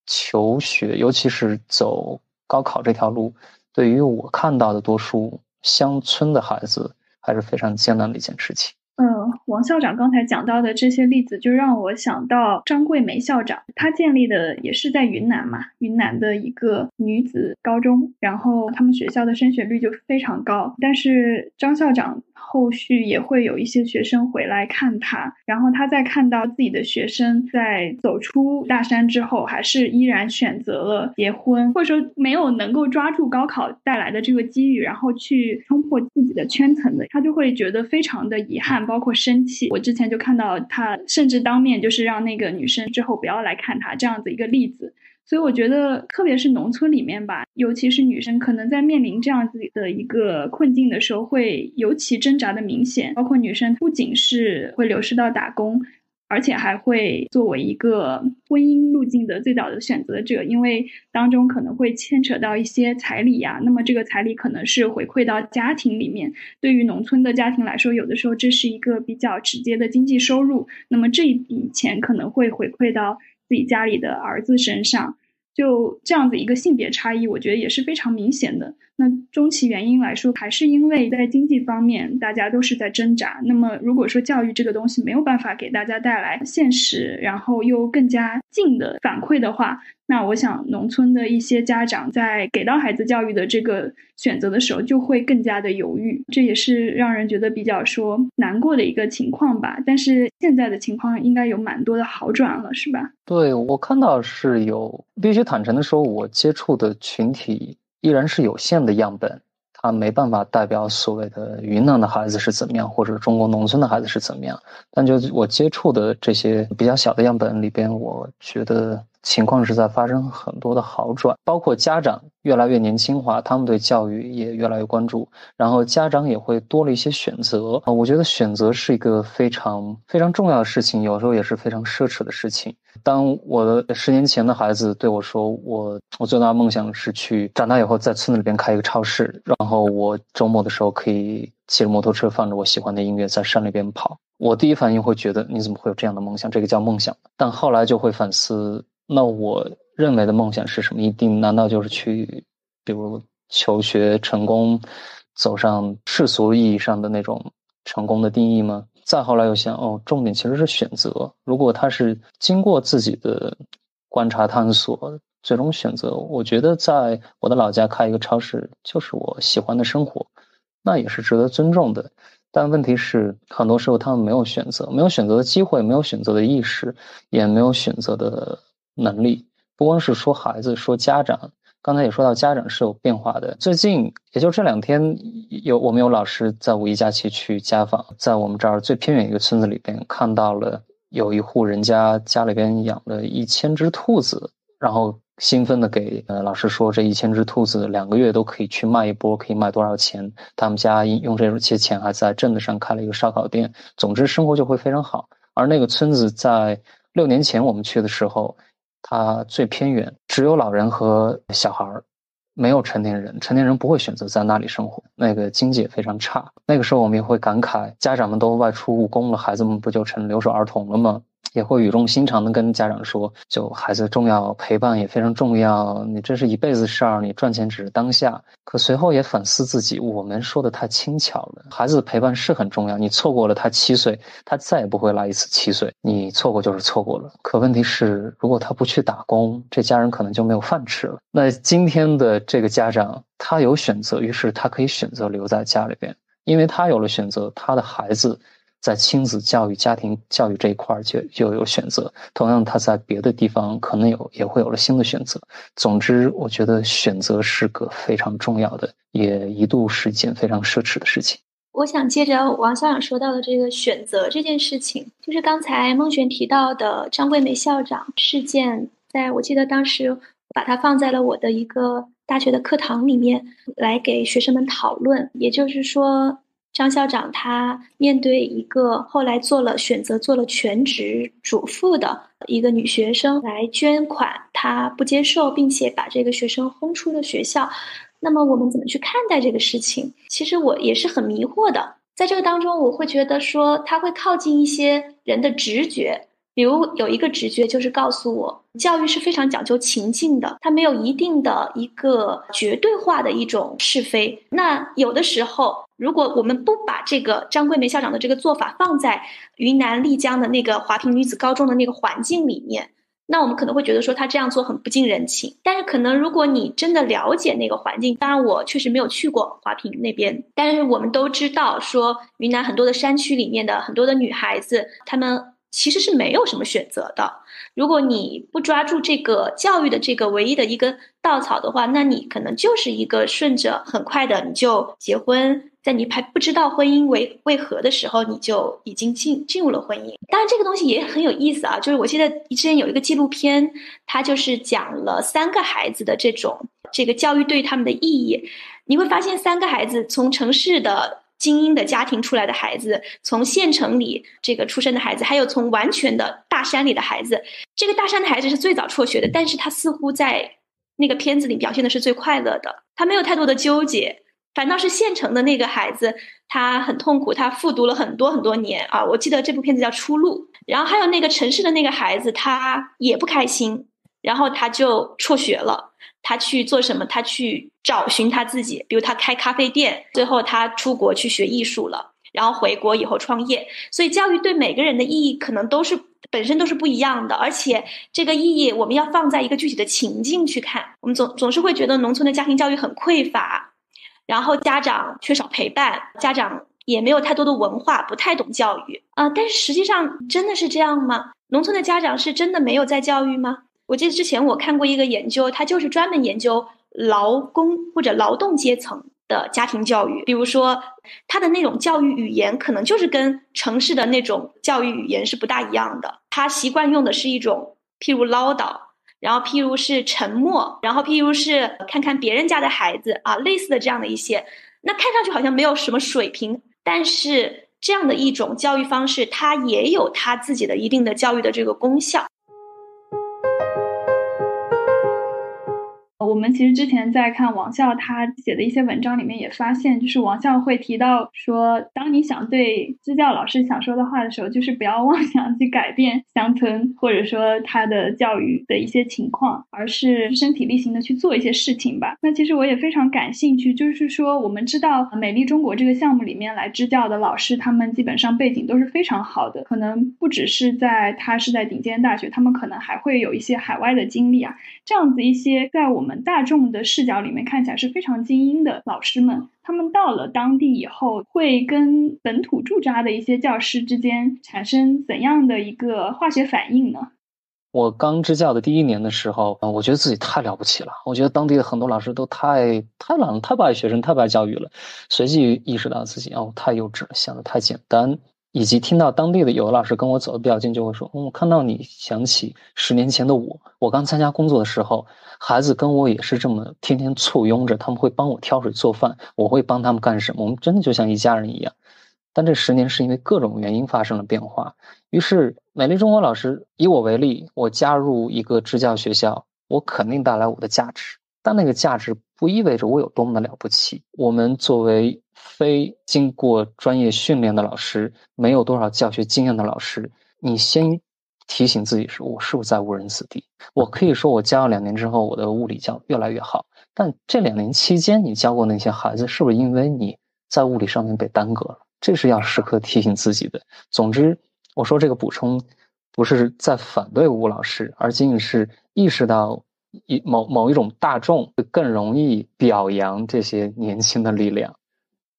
求学，尤其是走高考这条路，对于我看到的多数乡村的孩子，还是非常艰难的一件事情。嗯，王校长刚才讲到的这些例子，就让我想到张桂梅校长，她建立的也是在云南嘛，云南的一个女子高中，然后他们学校的升学率就非常高，但是张校长。后续也会有一些学生回来看他，然后他在看到自己的学生在走出大山之后，还是依然选择了结婚，或者说没有能够抓住高考带来的这个机遇，然后去冲破自己的圈层的，他就会觉得非常的遗憾，包括生气。我之前就看到他甚至当面就是让那个女生之后不要来看他这样子一个例子。所以我觉得，特别是农村里面吧，尤其是女生，可能在面临这样子的一个困境的时候，会尤其挣扎的明显。包括女生不仅是会流失到打工，而且还会作为一个婚姻路径的最早的选择者，因为当中可能会牵扯到一些彩礼呀。那么这个彩礼可能是回馈到家庭里面，对于农村的家庭来说，有的时候这是一个比较直接的经济收入。那么这一笔钱可能会回馈到自己家里的儿子身上。就这样子一个性别差异，我觉得也是非常明显的。那终其原因来说，还是因为在经济方面，大家都是在挣扎。那么，如果说教育这个东西没有办法给大家带来现实，然后又更加近的反馈的话，那我想，农村的一些家长在给到孩子教育的这个选择的时候，就会更加的犹豫。这也是让人觉得比较说难过的一个情况吧。但是现在的情况应该有蛮多的好转了，是吧？对我看到是有，必须坦诚的说，我接触的群体。依然是有限的样本，它没办法代表所谓的云南的孩子是怎么样，或者中国农村的孩子是怎么样。但就我接触的这些比较小的样本里边，我觉得。情况是在发生很多的好转，包括家长越来越年轻化，他们对教育也越来越关注，然后家长也会多了一些选择啊。我觉得选择是一个非常非常重要的事情，有时候也是非常奢侈的事情。当我的十年前的孩子对我说：“我我最大的梦想是去长大以后在村子里边开一个超市，然后我周末的时候可以骑着摩托车放着我喜欢的音乐在山里边跑。”我第一反应会觉得：“你怎么会有这样的梦想？这个叫梦想？”但后来就会反思。那我认为的梦想是什么？一定难道就是去，比如求学成功，走上世俗意义上的那种成功的定义吗？再后来又想，哦，重点其实是选择。如果他是经过自己的观察探索，最终选择，我觉得在我的老家开一个超市就是我喜欢的生活，那也是值得尊重的。但问题是，很多时候他们没有选择，没有选择的机会，没有选择的意识，也没有选择的。能力不光是说孩子，说家长，刚才也说到家长是有变化的。最近也就这两天，有我们有老师在五一假期去家访，在我们这儿最偏远一个村子里边，看到了有一户人家家里边养了一千只兔子，然后兴奋的给呃老师说，这一千只兔子两个月都可以去卖一波，可以卖多少钱？他们家用这些钱还在镇子上开了一个烧烤店，总之生活就会非常好。而那个村子在六年前我们去的时候。它最偏远，只有老人和小孩儿，没有成年人。成年人不会选择在那里生活，那个经济也非常差。那个时候我们也会感慨，家长们都外出务工了，孩子们不就成留守儿童了吗？也会语重心长的跟家长说，就孩子重要，陪伴也非常重要。你这是一辈子事儿，你赚钱只是当下。可随后也反思自己，我们说的太轻巧了。孩子的陪伴是很重要，你错过了他七岁，他再也不会来一次七岁。你错过就是错过了。可问题是，如果他不去打工，这家人可能就没有饭吃了。那今天的这个家长，他有选择，于是他可以选择留在家里边，因为他有了选择，他的孩子。在亲子教育、家庭教育这一块儿就就有选择，同样他在别的地方可能有也会有了新的选择。总之，我觉得选择是个非常重要的，也一度是一件非常奢侈的事情。我想接着王校长说到的这个选择这件事情，就是刚才孟璇提到的张桂梅校长事件，在我记得当时把它放在了我的一个大学的课堂里面来给学生们讨论，也就是说。张校长他面对一个后来做了选择、做了全职主妇的一个女学生来捐款，他不接受，并且把这个学生轰出了学校。那么我们怎么去看待这个事情？其实我也是很迷惑的。在这个当中，我会觉得说他会靠近一些人的直觉。比如有一个直觉，就是告诉我，教育是非常讲究情境的，它没有一定的一个绝对化的一种是非。那有的时候，如果我们不把这个张桂梅校长的这个做法放在云南丽江的那个华坪女子高中的那个环境里面，那我们可能会觉得说她这样做很不近人情。但是可能如果你真的了解那个环境，当然我确实没有去过华坪那边，但是我们都知道说云南很多的山区里面的很多的女孩子，她们。其实是没有什么选择的。如果你不抓住这个教育的这个唯一的一根稻草的话，那你可能就是一个顺着很快的你就结婚，在你还不知道婚姻为为何的时候，你就已经进进入了婚姻。当然，这个东西也很有意思啊。就是我记得之前有一个纪录片，它就是讲了三个孩子的这种这个教育对他们的意义。你会发现，三个孩子从城市的。精英的家庭出来的孩子，从县城里这个出生的孩子，还有从完全的大山里的孩子，这个大山的孩子是最早辍学的，但是他似乎在那个片子里表现的是最快乐的，他没有太多的纠结，反倒是县城的那个孩子，他很痛苦，他复读了很多很多年啊，我记得这部片子叫《出路》，然后还有那个城市的那个孩子，他也不开心，然后他就辍学了。他去做什么？他去找寻他自己，比如他开咖啡店，最后他出国去学艺术了，然后回国以后创业。所以教育对每个人的意义可能都是本身都是不一样的，而且这个意义我们要放在一个具体的情境去看。我们总总是会觉得农村的家庭教育很匮乏，然后家长缺少陪伴，家长也没有太多的文化，不太懂教育啊。但是实际上真的是这样吗？农村的家长是真的没有在教育吗？我记得之前我看过一个研究，它就是专门研究劳工或者劳动阶层的家庭教育。比如说，他的那种教育语言可能就是跟城市的那种教育语言是不大一样的。他习惯用的是一种，譬如唠叨，然后譬如是沉默，然后譬如是看看别人家的孩子啊，类似的这样的一些。那看上去好像没有什么水平，但是这样的一种教育方式，它也有它自己的一定的教育的这个功效。我们其实之前在看王笑他写的一些文章里面也发现，就是王笑会提到说，当你想对支教老师想说的话的时候，就是不要 妄想去改变乡村或者说他的教育的一些情况，而是身体力行的去做一些事情吧。那其实我也非常感兴趣，就是说我们知道美丽中国这个项目里面来支教的老师，他们基本上背景都是非常好的，可能不只是在他是在顶尖大学，他们可能还会有一些海外的经历啊，这样子一些在我们。大众的视角里面看起来是非常精英的老师们，他们到了当地以后，会跟本土驻扎的一些教师之间产生怎样的一个化学反应呢？我刚支教的第一年的时候，啊，我觉得自己太了不起了。我觉得当地的很多老师都太太懒了，太不爱学生，太不爱教育了。随即意识到自己哦，太幼稚了，想的太简单。以及听到当地的有的老师跟我走的比较近，就会说：“我看到你想起十年前的我，我刚参加工作的时候，孩子跟我也是这么天天簇拥着，他们会帮我挑水做饭，我会帮他们干什么？我们真的就像一家人一样。但这十年是因为各种原因发生了变化。于是，美丽中国老师以我为例，我加入一个支教学校，我肯定带来我的价值，但那个价值不意味着我有多么的了不起。我们作为。”非经过专业训练的老师，没有多少教学经验的老师，你先提醒自己说：我是不是在误人子弟？我可以说，我教了两年之后，我的物理教越来越好。但这两年期间，你教过那些孩子，是不是因为你在物理上面被耽搁了？这是要时刻提醒自己的。总之，我说这个补充，不是在反对吴老师，而仅仅是意识到一某某一种大众更容易表扬这些年轻的力量。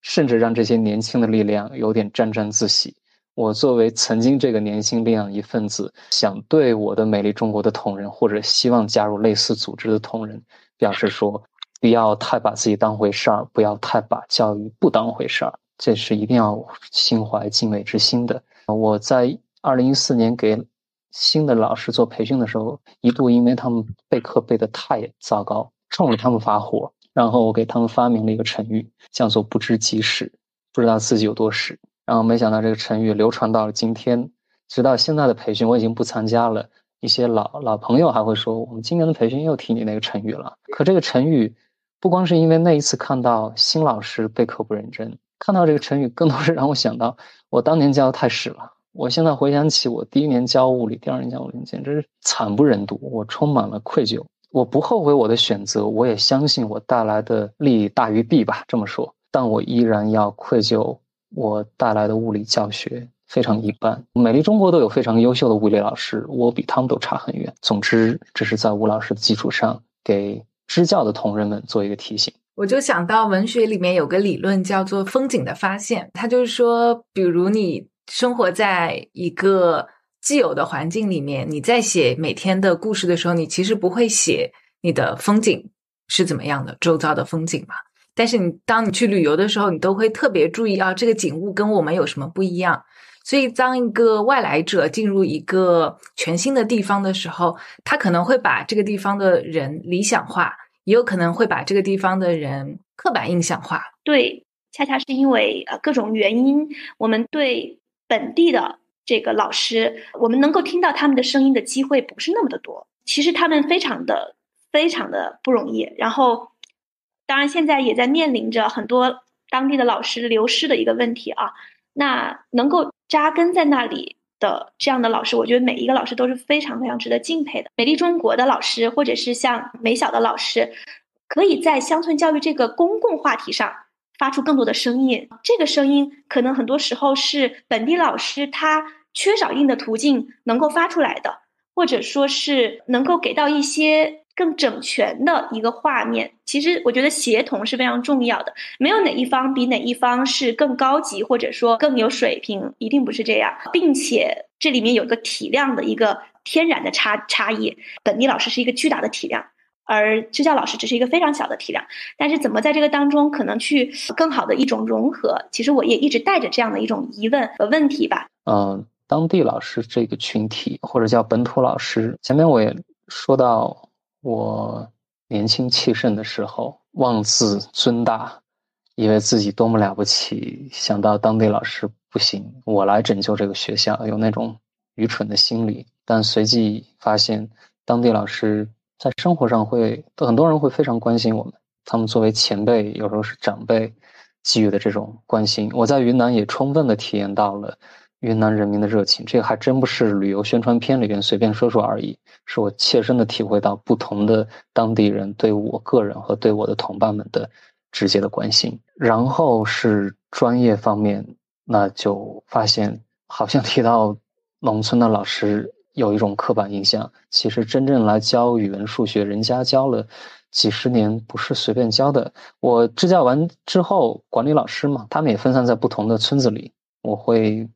甚至让这些年轻的力量有点沾沾自喜。我作为曾经这个年轻力量一份子，想对我的美丽中国的同仁，或者希望加入类似组织的同仁，表示说：不要太把自己当回事儿，不要太把教育不当回事儿，这是一定要心怀敬畏之心的。我在二零一四年给新的老师做培训的时候，一度因为他们备课备的太糟糕，冲着他们发火。然后我给他们发明了一个成语，叫做“不知即始”。不知道自己有多屎。然后没想到这个成语流传到了今天，直到现在的培训我已经不参加了。一些老老朋友还会说，我们今年的培训又提你那个成语了。可这个成语，不光是因为那一次看到新老师备课不认真，看到这个成语，更多是让我想到我当年教的太屎了。我现在回想起我第一年教物理，第二年教物理，简直是惨不忍睹。我充满了愧疚，我不后悔我的选择，我也相信我带来的利大于弊吧。这么说，但我依然要愧疚我带来的物理教学。非常一般，美丽中国都有非常优秀的物理老师，我比他们都差很远。总之，这是在吴老师的基础上，给支教的同仁们做一个提醒。我就想到文学里面有个理论叫做“风景的发现”，它就是说，比如你生活在一个既有的环境里面，你在写每天的故事的时候，你其实不会写你的风景是怎么样的，周遭的风景嘛。但是你当你去旅游的时候，你都会特别注意啊，这个景物跟我们有什么不一样。所以，当一个外来者进入一个全新的地方的时候，他可能会把这个地方的人理想化，也有可能会把这个地方的人刻板印象化。对，恰恰是因为呃各种原因，我们对本地的这个老师，我们能够听到他们的声音的机会不是那么的多。其实他们非常的非常的不容易。然后，当然现在也在面临着很多当地的老师流失的一个问题啊。那能够。扎根在那里的这样的老师，我觉得每一个老师都是非常非常值得敬佩的。美丽中国的老师，或者是像美小的老师，可以在乡村教育这个公共话题上发出更多的声音。这个声音可能很多时候是本地老师他缺少硬的途径能够发出来的，或者说是能够给到一些。更整全的一个画面，其实我觉得协同是非常重要的。没有哪一方比哪一方是更高级，或者说更有水平，一定不是这样。并且这里面有个体量的一个天然的差差异。本地老师是一个巨大的体量，而支教老师只是一个非常小的体量。但是怎么在这个当中可能去更好的一种融合？其实我也一直带着这样的一种疑问和问题吧。嗯，当地老师这个群体，或者叫本土老师，前面我也说到。我年轻气盛的时候，妄自尊大，以为自己多么了不起。想到当地老师不行，我来拯救这个学校，有那种愚蠢的心理。但随即发现，当地老师在生活上会，很多人会非常关心我们。他们作为前辈，有时候是长辈给予的这种关心，我在云南也充分的体验到了。云南人民的热情，这个还真不是旅游宣传片里边随便说说而已，是我切身的体会到不同的当地人对我个人和对我的同伴们的直接的关心。然后是专业方面，那就发现好像提到农村的老师有一种刻板印象，其实真正来教语文、数学，人家教了几十年，不是随便教的。我支教完之后，管理老师嘛，他们也分散在不同的村子里，我会。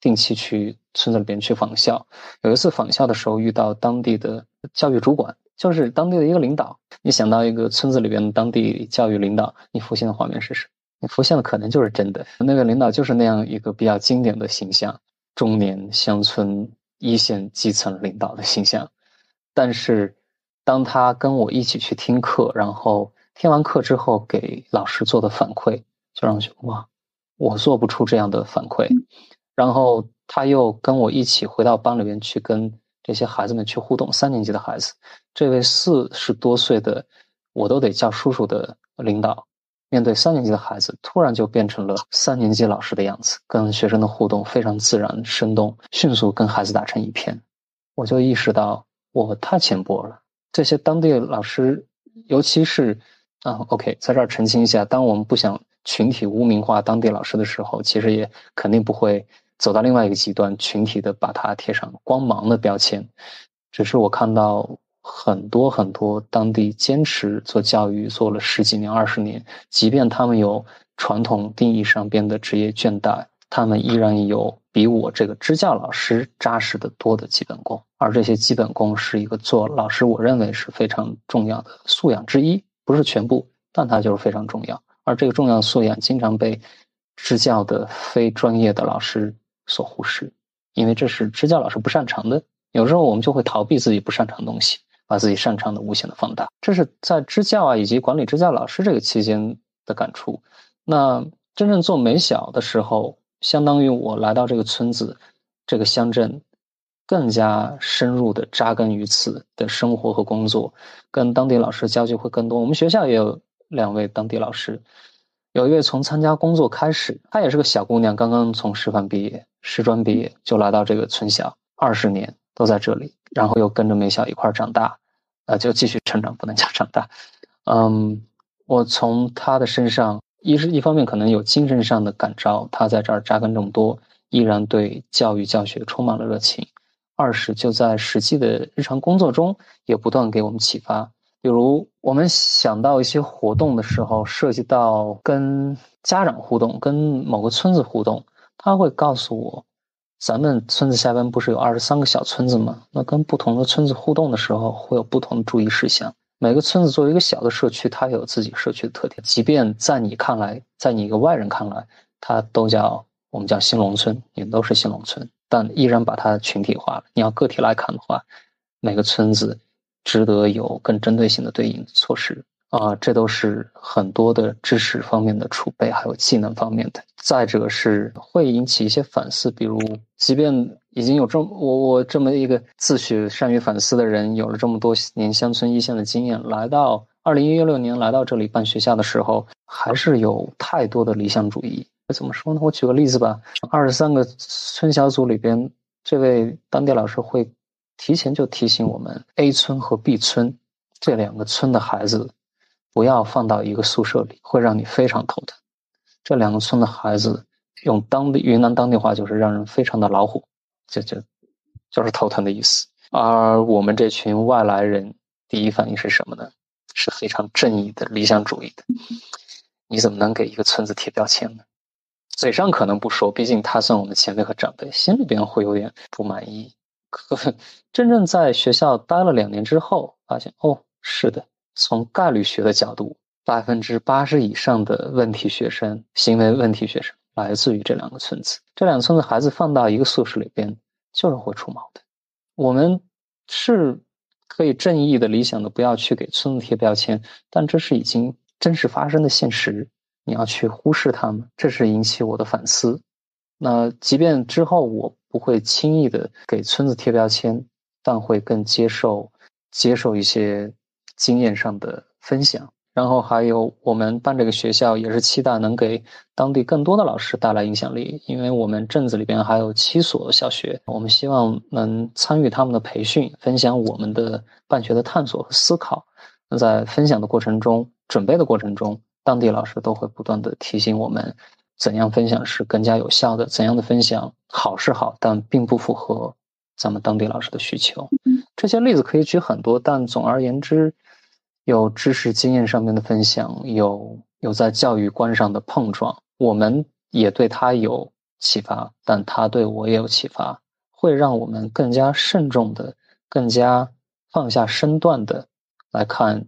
定期去村子里边去访校，有一次访校的时候遇到当地的教育主管，就是当地的一个领导。你想到一个村子里边的当地教育领导，你浮现的画面是什么？你浮现的可能就是真的。那个领导就是那样一个比较经典的形象，中年乡村一线基层领导的形象。但是当他跟我一起去听课，然后听完课之后给老师做的反馈，就让我觉得哇，我做不出这样的反馈。然后他又跟我一起回到班里面去跟这些孩子们去互动。三年级的孩子，这位四十多岁的我都得叫叔叔的领导，面对三年级的孩子，突然就变成了三年级老师的样子，跟学生的互动非常自然生动，迅速跟孩子打成一片。我就意识到我太浅薄了。这些当地老师，尤其是啊，OK，在这儿澄清一下，当我们不想群体污名化当地老师的时候，其实也肯定不会。走到另外一个极端，群体的把它贴上光芒的标签，只是我看到很多很多当地坚持做教育做了十几年、二十年，即便他们有传统定义上边的职业倦怠，他们依然有比我这个支教老师扎实的多的基本功。而这些基本功是一个做老师，我认为是非常重要的素养之一，不是全部，但它就是非常重要。而这个重要素养经常被支教的非专业的老师。所忽视，因为这是支教老师不擅长的。有时候我们就会逃避自己不擅长的东西，把自己擅长的无限的放大。这是在支教啊以及管理支教老师这个期间的感触。那真正做美小的时候，相当于我来到这个村子、这个乡镇，更加深入的扎根于此的生活和工作，跟当地老师交集会更多。我们学校也有两位当地老师，有一位从参加工作开始，她也是个小姑娘，刚刚从师范毕业、师专毕业就来到这个村小，二十年都在这里，然后又跟着美小一块长大，呃，就继续成长，不能叫长大。嗯，我从他的身上。一是一方面可能有精神上的感召，他在这儿扎根这么多，依然对教育教学充满了热情；二是就在实际的日常工作中，也不断给我们启发。比如我们想到一些活动的时候，涉及到跟家长互动、跟某个村子互动，他会告诉我，咱们村子下边不是有二十三个小村子吗？那跟不同的村子互动的时候，会有不同的注意事项。每个村子作为一个小的社区，它有自己社区的特点。即便在你看来，在你一个外人看来，它都叫我们叫新农村，也都是新农村，但依然把它群体化了。你要个体来看的话，每个村子值得有更针对性的对应措施。啊，这都是很多的知识方面的储备，还有技能方面的。再者是会引起一些反思，比如，即便已经有这么我我这么一个自诩善于反思的人，有了这么多年乡村一线的经验，来到二零一六年来到这里办学校的时候，还是有太多的理想主义。怎么说呢？我举个例子吧，二十三个村小组里边，这位当地老师会提前就提醒我们，A 村和 B 村这两个村的孩子。不要放到一个宿舍里，会让你非常头疼。这两个村的孩子，用当地云南当地话就是让人非常的恼火，就就就是头疼的意思。而我们这群外来人，第一反应是什么呢？是非常正义的、理想主义的。你怎么能给一个村子贴标签呢？嘴上可能不说，毕竟他算我们前辈和长辈，心里边会有点不满意。可 真正在学校待了两年之后，发现哦，是的。从概率学的角度，百分之八十以上的问题学生、行为问题学生来自于这两个村子。这两个村子孩子放到一个宿舍里边，就是会出矛盾。我们是可以正义的、理想的，不要去给村子贴标签，但这是已经真实发生的现实。你要去忽视他们，这是引起我的反思。那即便之后我不会轻易的给村子贴标签，但会更接受接受一些。经验上的分享，然后还有我们办这个学校也是期待能给当地更多的老师带来影响力，因为我们镇子里边还有七所小学，我们希望能参与他们的培训，分享我们的办学的探索和思考。那在分享的过程中，准备的过程中，当地老师都会不断的提醒我们，怎样分享是更加有效的，怎样的分享好是好，但并不符合咱们当地老师的需求。这些例子可以举很多，但总而言之。有知识经验上面的分享，有有在教育观上的碰撞，我们也对他有启发，但他对我也有启发，会让我们更加慎重的、更加放下身段的来看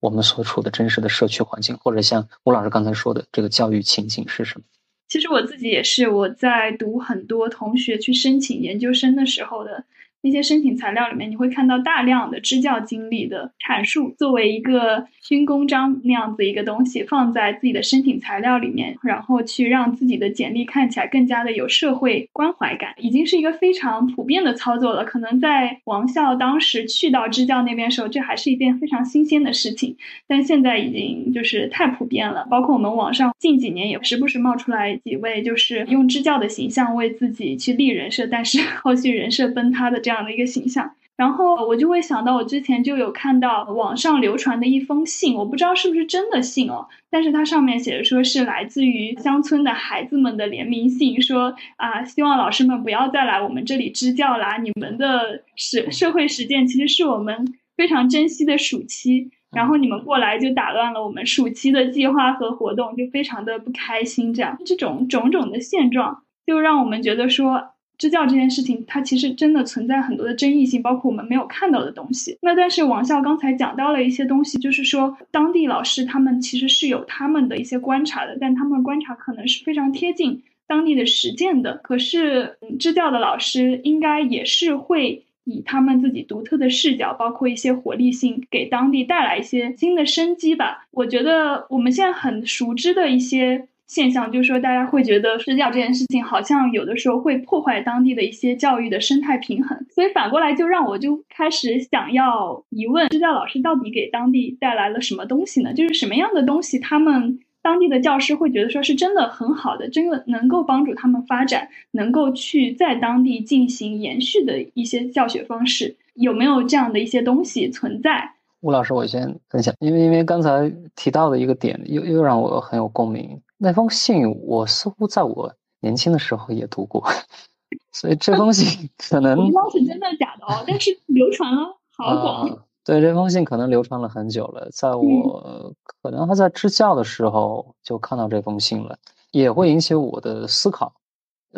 我们所处的真实的社区环境，或者像吴老师刚才说的，这个教育情景是什么？其实我自己也是，我在读很多同学去申请研究生的时候的。一些申请材料里面，你会看到大量的支教经历的阐述，作为一个军功章那样子一个东西，放在自己的申请材料里面，然后去让自己的简历看起来更加的有社会关怀感，已经是一个非常普遍的操作了。可能在王校当时去到支教那边时候，这还是一件非常新鲜的事情，但现在已经就是太普遍了。包括我们网上近几年也时不时冒出来几位，就是用支教的形象为自己去立人设，但是 后续人设崩塌的这样。这样的一个形象，然后我就会想到，我之前就有看到网上流传的一封信，我不知道是不是真的信哦，但是它上面写的说是来自于乡村的孩子们的联名信，说啊，希望老师们不要再来我们这里支教啦，你们的社社会实践其实是我们非常珍惜的暑期，然后你们过来就打乱了我们暑期的计划和活动，就非常的不开心，这样这种种种的现状，就让我们觉得说。支教这件事情，它其实真的存在很多的争议性，包括我们没有看到的东西。那但是王笑刚才讲到了一些东西，就是说当地老师他们其实是有他们的一些观察的，但他们观察可能是非常贴近当地的实践的。可是支教的老师应该也是会以他们自己独特的视角，包括一些活力性，给当地带来一些新的生机吧。我觉得我们现在很熟知的一些。现象，就是说大家会觉得支教这件事情好像有的时候会破坏当地的一些教育的生态平衡，所以反过来就让我就开始想要疑问：支教老师到底给当地带来了什么东西呢？就是什么样的东西，他们当地的教师会觉得说是真的很好的，真的能够帮助他们发展，能够去在当地进行延续的一些教学方式，有没有这样的一些东西存在？吴老师，我先分享，因为因为刚才提到的一个点，又又让我很有共鸣。那封信我似乎在我年轻的时候也读过，所以这封信可能不知道是真的假的哦，但是流传了好广。对，这封信可能流传了很久了，在我可能还在支教的时候就看到这封信了，也会引起我的思考。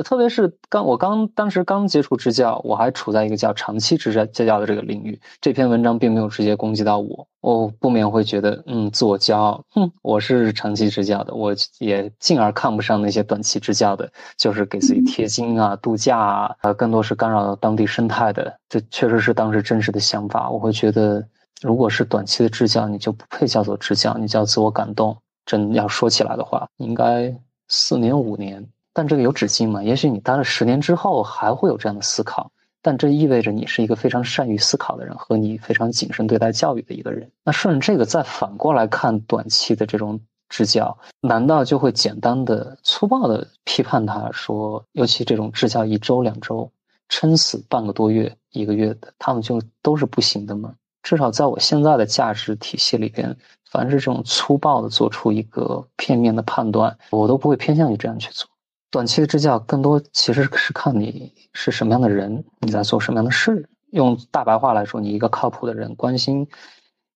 特别是刚我刚当时刚接触支教，我还处在一个叫长期支教支教的这个领域。这篇文章并没有直接攻击到我，我不免会觉得，嗯，自我骄傲，哼，我是长期支教的，我也进而看不上那些短期支教的，就是给自己贴金啊、度假啊，呃，更多是干扰当地生态的。这确实是当时真实的想法。我会觉得，如果是短期的支教，你就不配叫做支教，你叫自我感动。真要说起来的话，应该四年五年。但这个有止境吗？也许你待了十年之后还会有这样的思考，但这意味着你是一个非常善于思考的人，和你非常谨慎对待教育的一个人。那顺着这个再反过来看短期的这种支教，难道就会简单的、粗暴的批判他说，尤其这种支教一周、两周，撑死半个多月、一个月的，他们就都是不行的吗？至少在我现在的价值体系里边，凡是这种粗暴的做出一个片面的判断，我都不会偏向于这样去做。短期的支教更多其实是看你是什么样的人，你在做什么样的事。用大白话来说，你一个靠谱的人，关心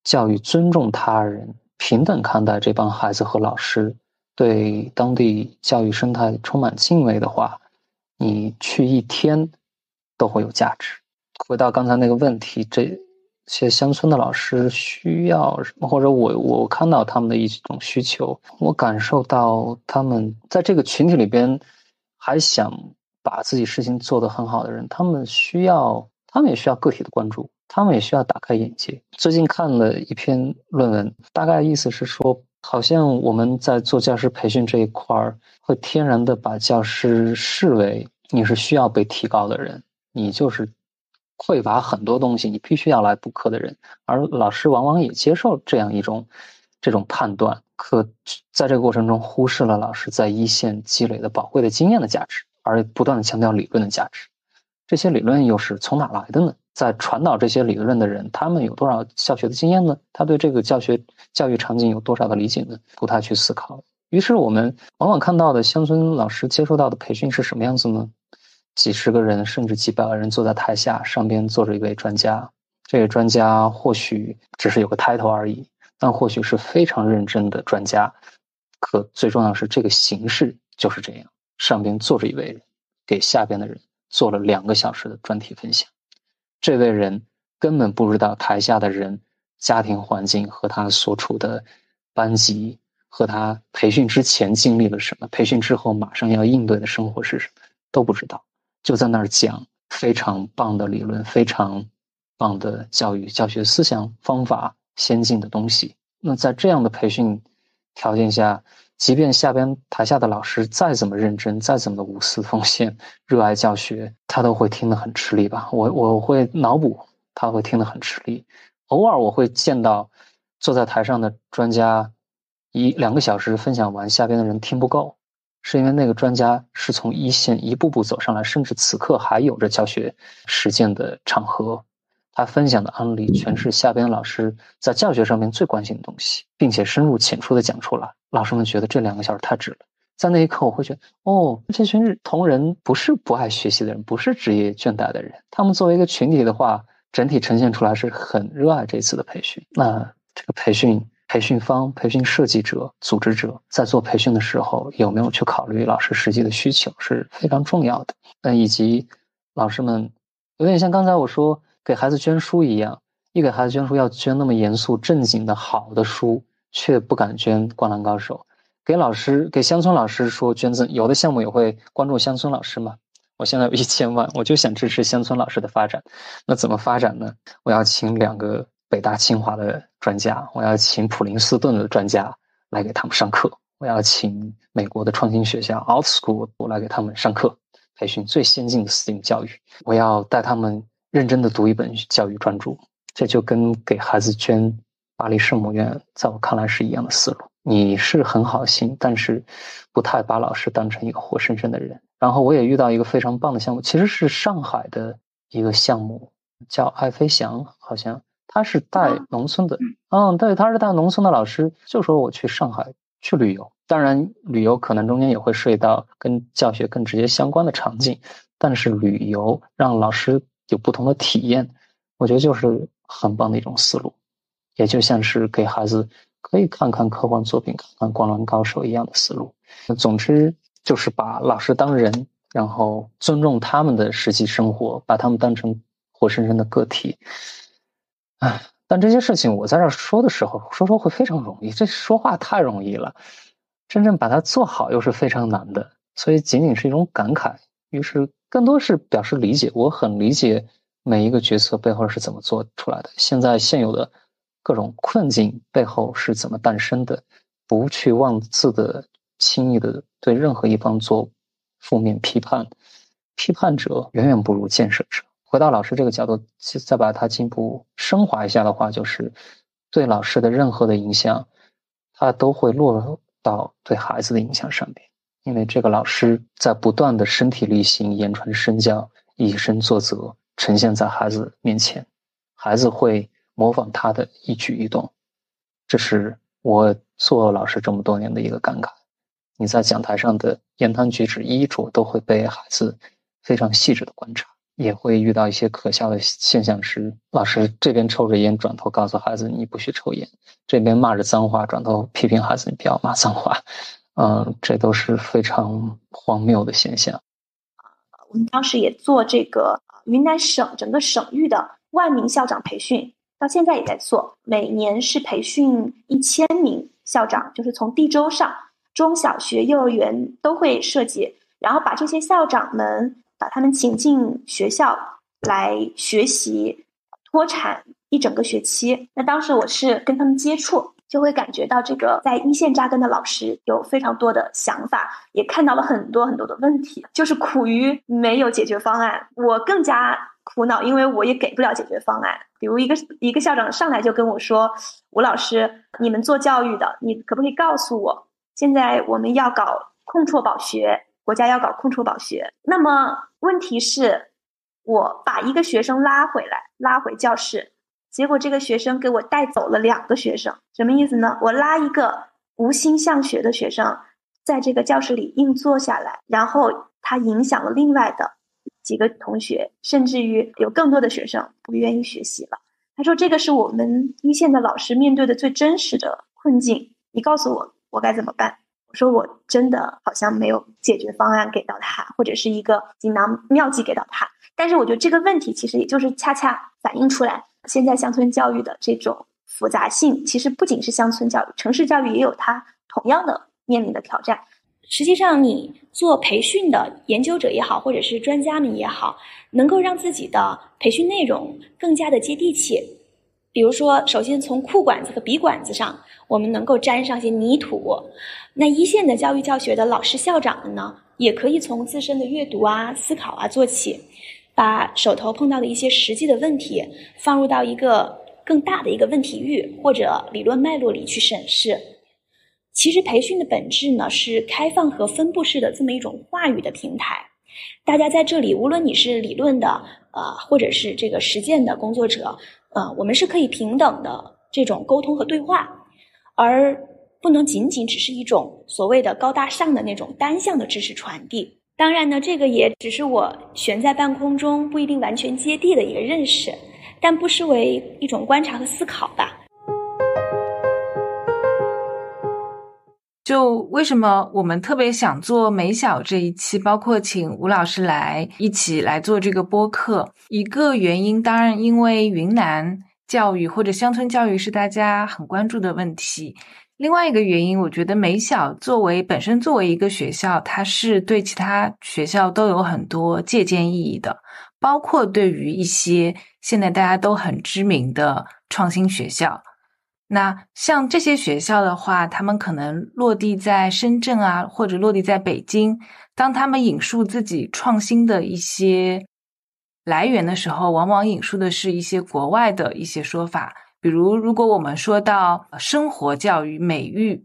教育、尊重他人、平等看待这帮孩子和老师，对当地教育生态充满敬畏的话，你去一天都会有价值。回到刚才那个问题，这。些乡村的老师需要，或者我我看到他们的一种需求，我感受到他们在这个群体里边还想把自己事情做得很好的人，他们需要，他们也需要个体的关注，他们也需要打开眼界。最近看了一篇论文，大概意思是说，好像我们在做教师培训这一块儿，会天然的把教师视为你是需要被提高的人，你就是。匮乏很多东西，你必须要来补课的人，而老师往往也接受这样一种这种判断，可在这个过程中忽视了老师在一线积累的宝贵的经验的价值，而不断的强调理论的价值。这些理论又是从哪来的呢？在传导这些理论的人，他们有多少教学的经验呢？他对这个教学教育场景有多少的理解呢？不太去思考。于是我们往往看到的乡村老师接受到的培训是什么样子呢？几十个人甚至几百个人坐在台下，上边坐着一位专家。这个专家或许只是有个 title 而已，但或许是非常认真的专家。可最重要是，这个形式就是这样：上边坐着一位人，给下边的人做了两个小时的专题分享。这位人根本不知道台下的人家庭环境和他所处的班级，和他培训之前经历了什么，培训之后马上要应对的生活是什么，都不知道。就在那儿讲非常棒的理论，非常棒的教育教学思想方法，先进的东西。那在这样的培训条件下，即便下边台下的老师再怎么认真，再怎么无私奉献，热爱教学，他都会听得很吃力吧？我我会脑补，他会听得很吃力。偶尔我会见到坐在台上的专家一两个小时分享完，下边的人听不够。是因为那个专家是从一线一步步走上来，甚至此刻还有着教学实践的场合，他分享的案例全是下边老师在教学上面最关心的东西，并且深入浅出的讲出来。老师们觉得这两个小时太值了。在那一刻，我会觉得，哦，这群同仁不是不爱学习的人，不是职业倦怠的人，他们作为一个群体的话，整体呈现出来是很热爱这次的培训。那这个培训。培训方、培训设计者、组织者在做培训的时候，有没有去考虑老师实际的需求是非常重要的。嗯，以及老师们有点像刚才我说给孩子捐书一样，一给孩子捐书要捐那么严肃正经的好的书，却不敢捐《灌篮高手》。给老师、给乡村老师说捐赠，有的项目也会关注乡村老师嘛。我现在有一千万，我就想支持乡村老师的发展。那怎么发展呢？我要请两个。北大清华的专家，我要请普林斯顿的专家来给他们上课。我要请美国的创新学校 Out School 我来给他们上课，培训最先进的 STEAM 教育。我要带他们认真的读一本教育专著，这就跟给孩子捐巴黎圣母院，在我看来是一样的思路。你是很好心，但是不太把老师当成一个活生生的人。然后我也遇到一个非常棒的项目，其实是上海的一个项目，叫爱飞翔，好像他是带农村的，嗯，对，他是带农村的老师，就说我去上海。去旅游，当然旅游可能中间也会涉及到跟教学更直接相关的场景，但是旅游让老师有不同的体验，我觉得就是很棒的一种思路，也就像是给孩子可以看看科幻作品、看看《灌篮高手》一样的思路。总之就是把老师当人，然后尊重他们的实际生活，把他们当成活生生的个体。唉。但这些事情我在这说的时候，说说会非常容易。这说话太容易了，真正把它做好又是非常难的。所以仅仅是一种感慨，于是更多是表示理解。我很理解每一个决策背后是怎么做出来的，现在现有的各种困境背后是怎么诞生的。不去妄自的轻易的对任何一方做负面批判，批判者远远不如建设者。回到老师这个角度，再把它进一步升华一下的话，就是对老师的任何的影响，它都会落到对孩子的影响上面。因为这个老师在不断的身体力行、言传身教、以身作则，呈现在孩子面前，孩子会模仿他的一举一动。这是我做老师这么多年的一个感慨。你在讲台上的言谈举止、衣着，都会被孩子非常细致的观察。也会遇到一些可笑的现象，是老师这边抽着烟，转头告诉孩子你不许抽烟；这边骂着脏话，转头批评孩子你不要骂脏话。嗯，这都是非常荒谬的现象。我们当时也做这个云南省整个省域的万名校长培训，到现在也在做，每年是培训一千名校长，就是从地州上中小学、幼儿园都会涉及，然后把这些校长们。把他们请进学校来学习脱产一整个学期。那当时我是跟他们接触，就会感觉到这个在一线扎根的老师有非常多的想法，也看到了很多很多的问题，就是苦于没有解决方案。我更加苦恼，因为我也给不了解决方案。比如一个一个校长上来就跟我说：“吴老师，你们做教育的，你可不可以告诉我，现在我们要搞控辍保学？”国家要搞控辍保学，那么问题是，我把一个学生拉回来，拉回教室，结果这个学生给我带走了两个学生，什么意思呢？我拉一个无心向学的学生，在这个教室里硬坐下来，然后他影响了另外的几个同学，甚至于有更多的学生不愿意学习了。他说：“这个是我们一线的老师面对的最真实的困境，你告诉我，我该怎么办？”说我真的好像没有解决方案给到他，或者是一个锦囊妙计给到他。但是我觉得这个问题其实也就是恰恰反映出来现在乡村教育的这种复杂性。其实不仅是乡村教育，城市教育也有它同样的面临的挑战。实际上，你做培训的研究者也好，或者是专家们也好，能够让自己的培训内容更加的接地气。比如说，首先从裤管子和笔管子上，我们能够沾上些泥土。那一线的教育教学的老师、校长们呢，也可以从自身的阅读啊、思考啊做起，把手头碰到的一些实际的问题放入到一个更大的一个问题域或者理论脉络里去审视。其实，培训的本质呢，是开放和分布式的这么一种话语的平台。大家在这里，无论你是理论的，呃，或者是这个实践的工作者。呃，我们是可以平等的这种沟通和对话，而不能仅仅只是一种所谓的高大上的那种单向的知识传递。当然呢，这个也只是我悬在半空中不一定完全接地的一个认识，但不失为一种观察和思考吧。就为什么我们特别想做美小这一期，包括请吴老师来一起来做这个播客？一个原因，当然因为云南教育或者乡村教育是大家很关注的问题。另外一个原因，我觉得美小作为本身作为一个学校，它是对其他学校都有很多借鉴意义的，包括对于一些现在大家都很知名的创新学校。那像这些学校的话，他们可能落地在深圳啊，或者落地在北京。当他们引述自己创新的一些来源的时候，往往引述的是一些国外的一些说法。比如，如果我们说到生活教育、美育，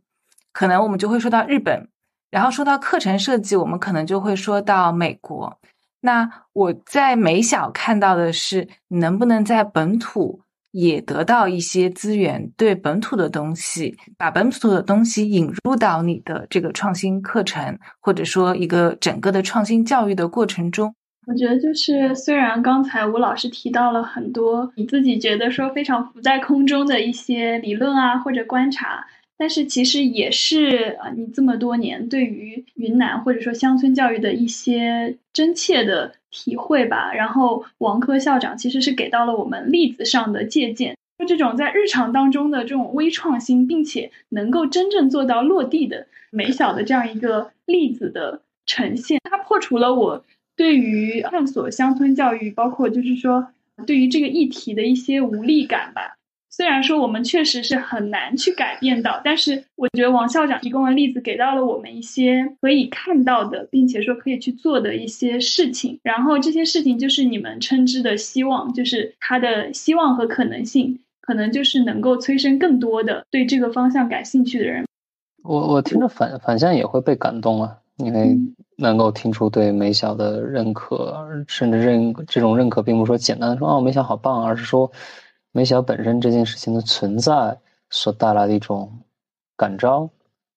可能我们就会说到日本；然后说到课程设计，我们可能就会说到美国。那我在美小看到的是，能不能在本土？也得到一些资源，对本土的东西，把本土的东西引入到你的这个创新课程，或者说一个整个的创新教育的过程中。我觉得就是，虽然刚才吴老师提到了很多你自己觉得说非常浮在空中的一些理论啊，或者观察。但是其实也是啊，你这么多年对于云南或者说乡村教育的一些真切的体会吧。然后王科校长其实是给到了我们例子上的借鉴，就这种在日常当中的这种微创新，并且能够真正做到落地的美小的这样一个例子的呈现，它破除了我对于探索乡村教育，包括就是说对于这个议题的一些无力感吧。虽然说我们确实是很难去改变到，但是我觉得王校长提供的例子给到了我们一些可以看到的，并且说可以去做的一些事情。然后这些事情就是你们称之的希望，就是它的希望和可能性，可能就是能够催生更多的对这个方向感兴趣的人。我我听着反反向也会被感动啊，因为能够听出对美小的认可，甚至认这种认可，并不是说简单的说哦美小好棒，而是说。美小本身这件事情的存在所带来的一种感召，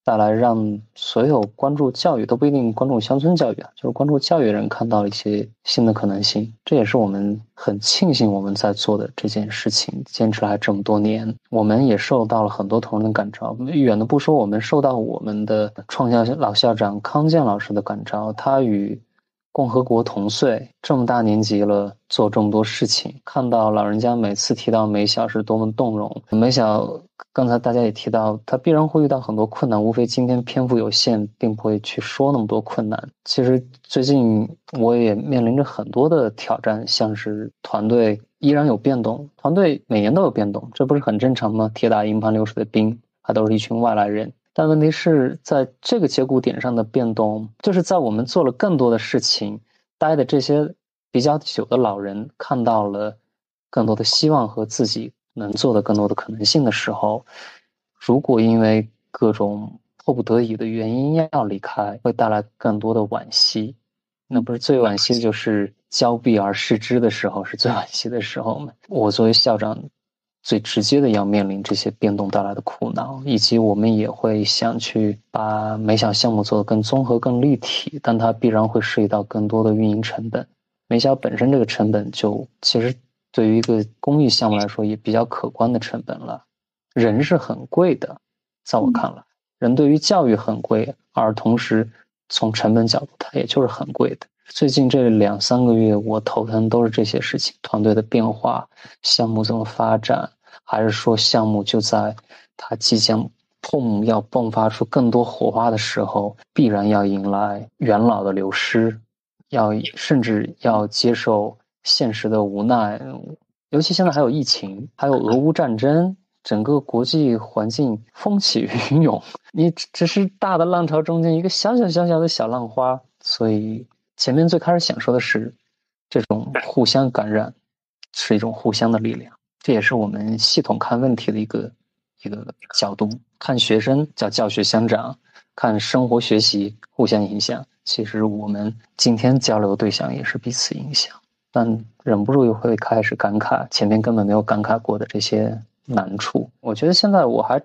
带来让所有关注教育都不一定关注乡村教育啊，就是关注教育人看到了一些新的可能性。这也是我们很庆幸我们在做的这件事情，坚持了这么多年，我们也受到了很多同仁的感召。远的不说，我们受到我们的创校老校长康健老师的感召，他与。共和国同岁，这么大年纪了，做这么多事情，看到老人家每次提到美小是多么动容。美小刚才大家也提到，他必然会遇到很多困难，无非今天篇幅有限，并不会去说那么多困难。其实最近我也面临着很多的挑战，像是团队依然有变动，团队每年都有变动，这不是很正常吗？铁打营盘流水的兵，还都是一群外来人。但问题是在这个节骨点上的变动，就是在我们做了更多的事情，待的这些比较久的老人看到了更多的希望和自己能做的更多的可能性的时候，如果因为各种迫不得已的原因要离开，会带来更多的惋惜。那不是最惋惜的就是交臂而失之的时候，是最惋惜的时候吗？我作为校长。最直接的要面临这些变动带来的苦恼，以及我们也会想去把每小项目做得更综合、更立体，但它必然会涉及到更多的运营成本。美小本身这个成本就其实对于一个公益项目来说也比较可观的成本了。人是很贵的，在我看来，人对于教育很贵，而同时从成本角度，它也就是很贵的。最近这两三个月，我头疼都是这些事情：团队的变化、项目怎么发展，还是说项目就在它即将碰要迸发出更多火花的时候，必然要迎来元老的流失，要甚至要接受现实的无奈。尤其现在还有疫情，还有俄乌战争，整个国际环境风起云涌，你只是大的浪潮中间一个小小小小的小浪花，所以。前面最开始想说的是，这种互相感染是一种互相的力量，这也是我们系统看问题的一个一个角度。看学生叫教学相长，看生活学习互相影响。其实我们今天交流对象也是彼此影响，但忍不住又会开始感慨前面根本没有感慨过的这些难处。我觉得现在我还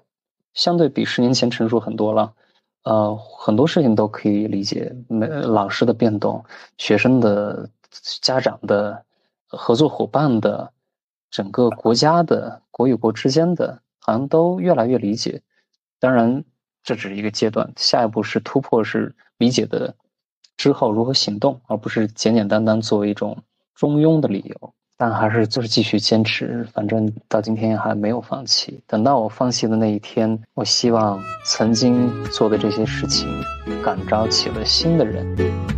相对比十年前成熟很多了。呃，很多事情都可以理解，没老师的变动，学生的、家长的、合作伙伴的，整个国家的国与国之间的，好像都越来越理解。当然，这只是一个阶段，下一步是突破，是理解的之后如何行动，而不是简简单单作为一种中庸的理由。但还是就是继续坚持，反正到今天还没有放弃。等到我放弃的那一天，我希望曾经做的这些事情，感召起了新的人。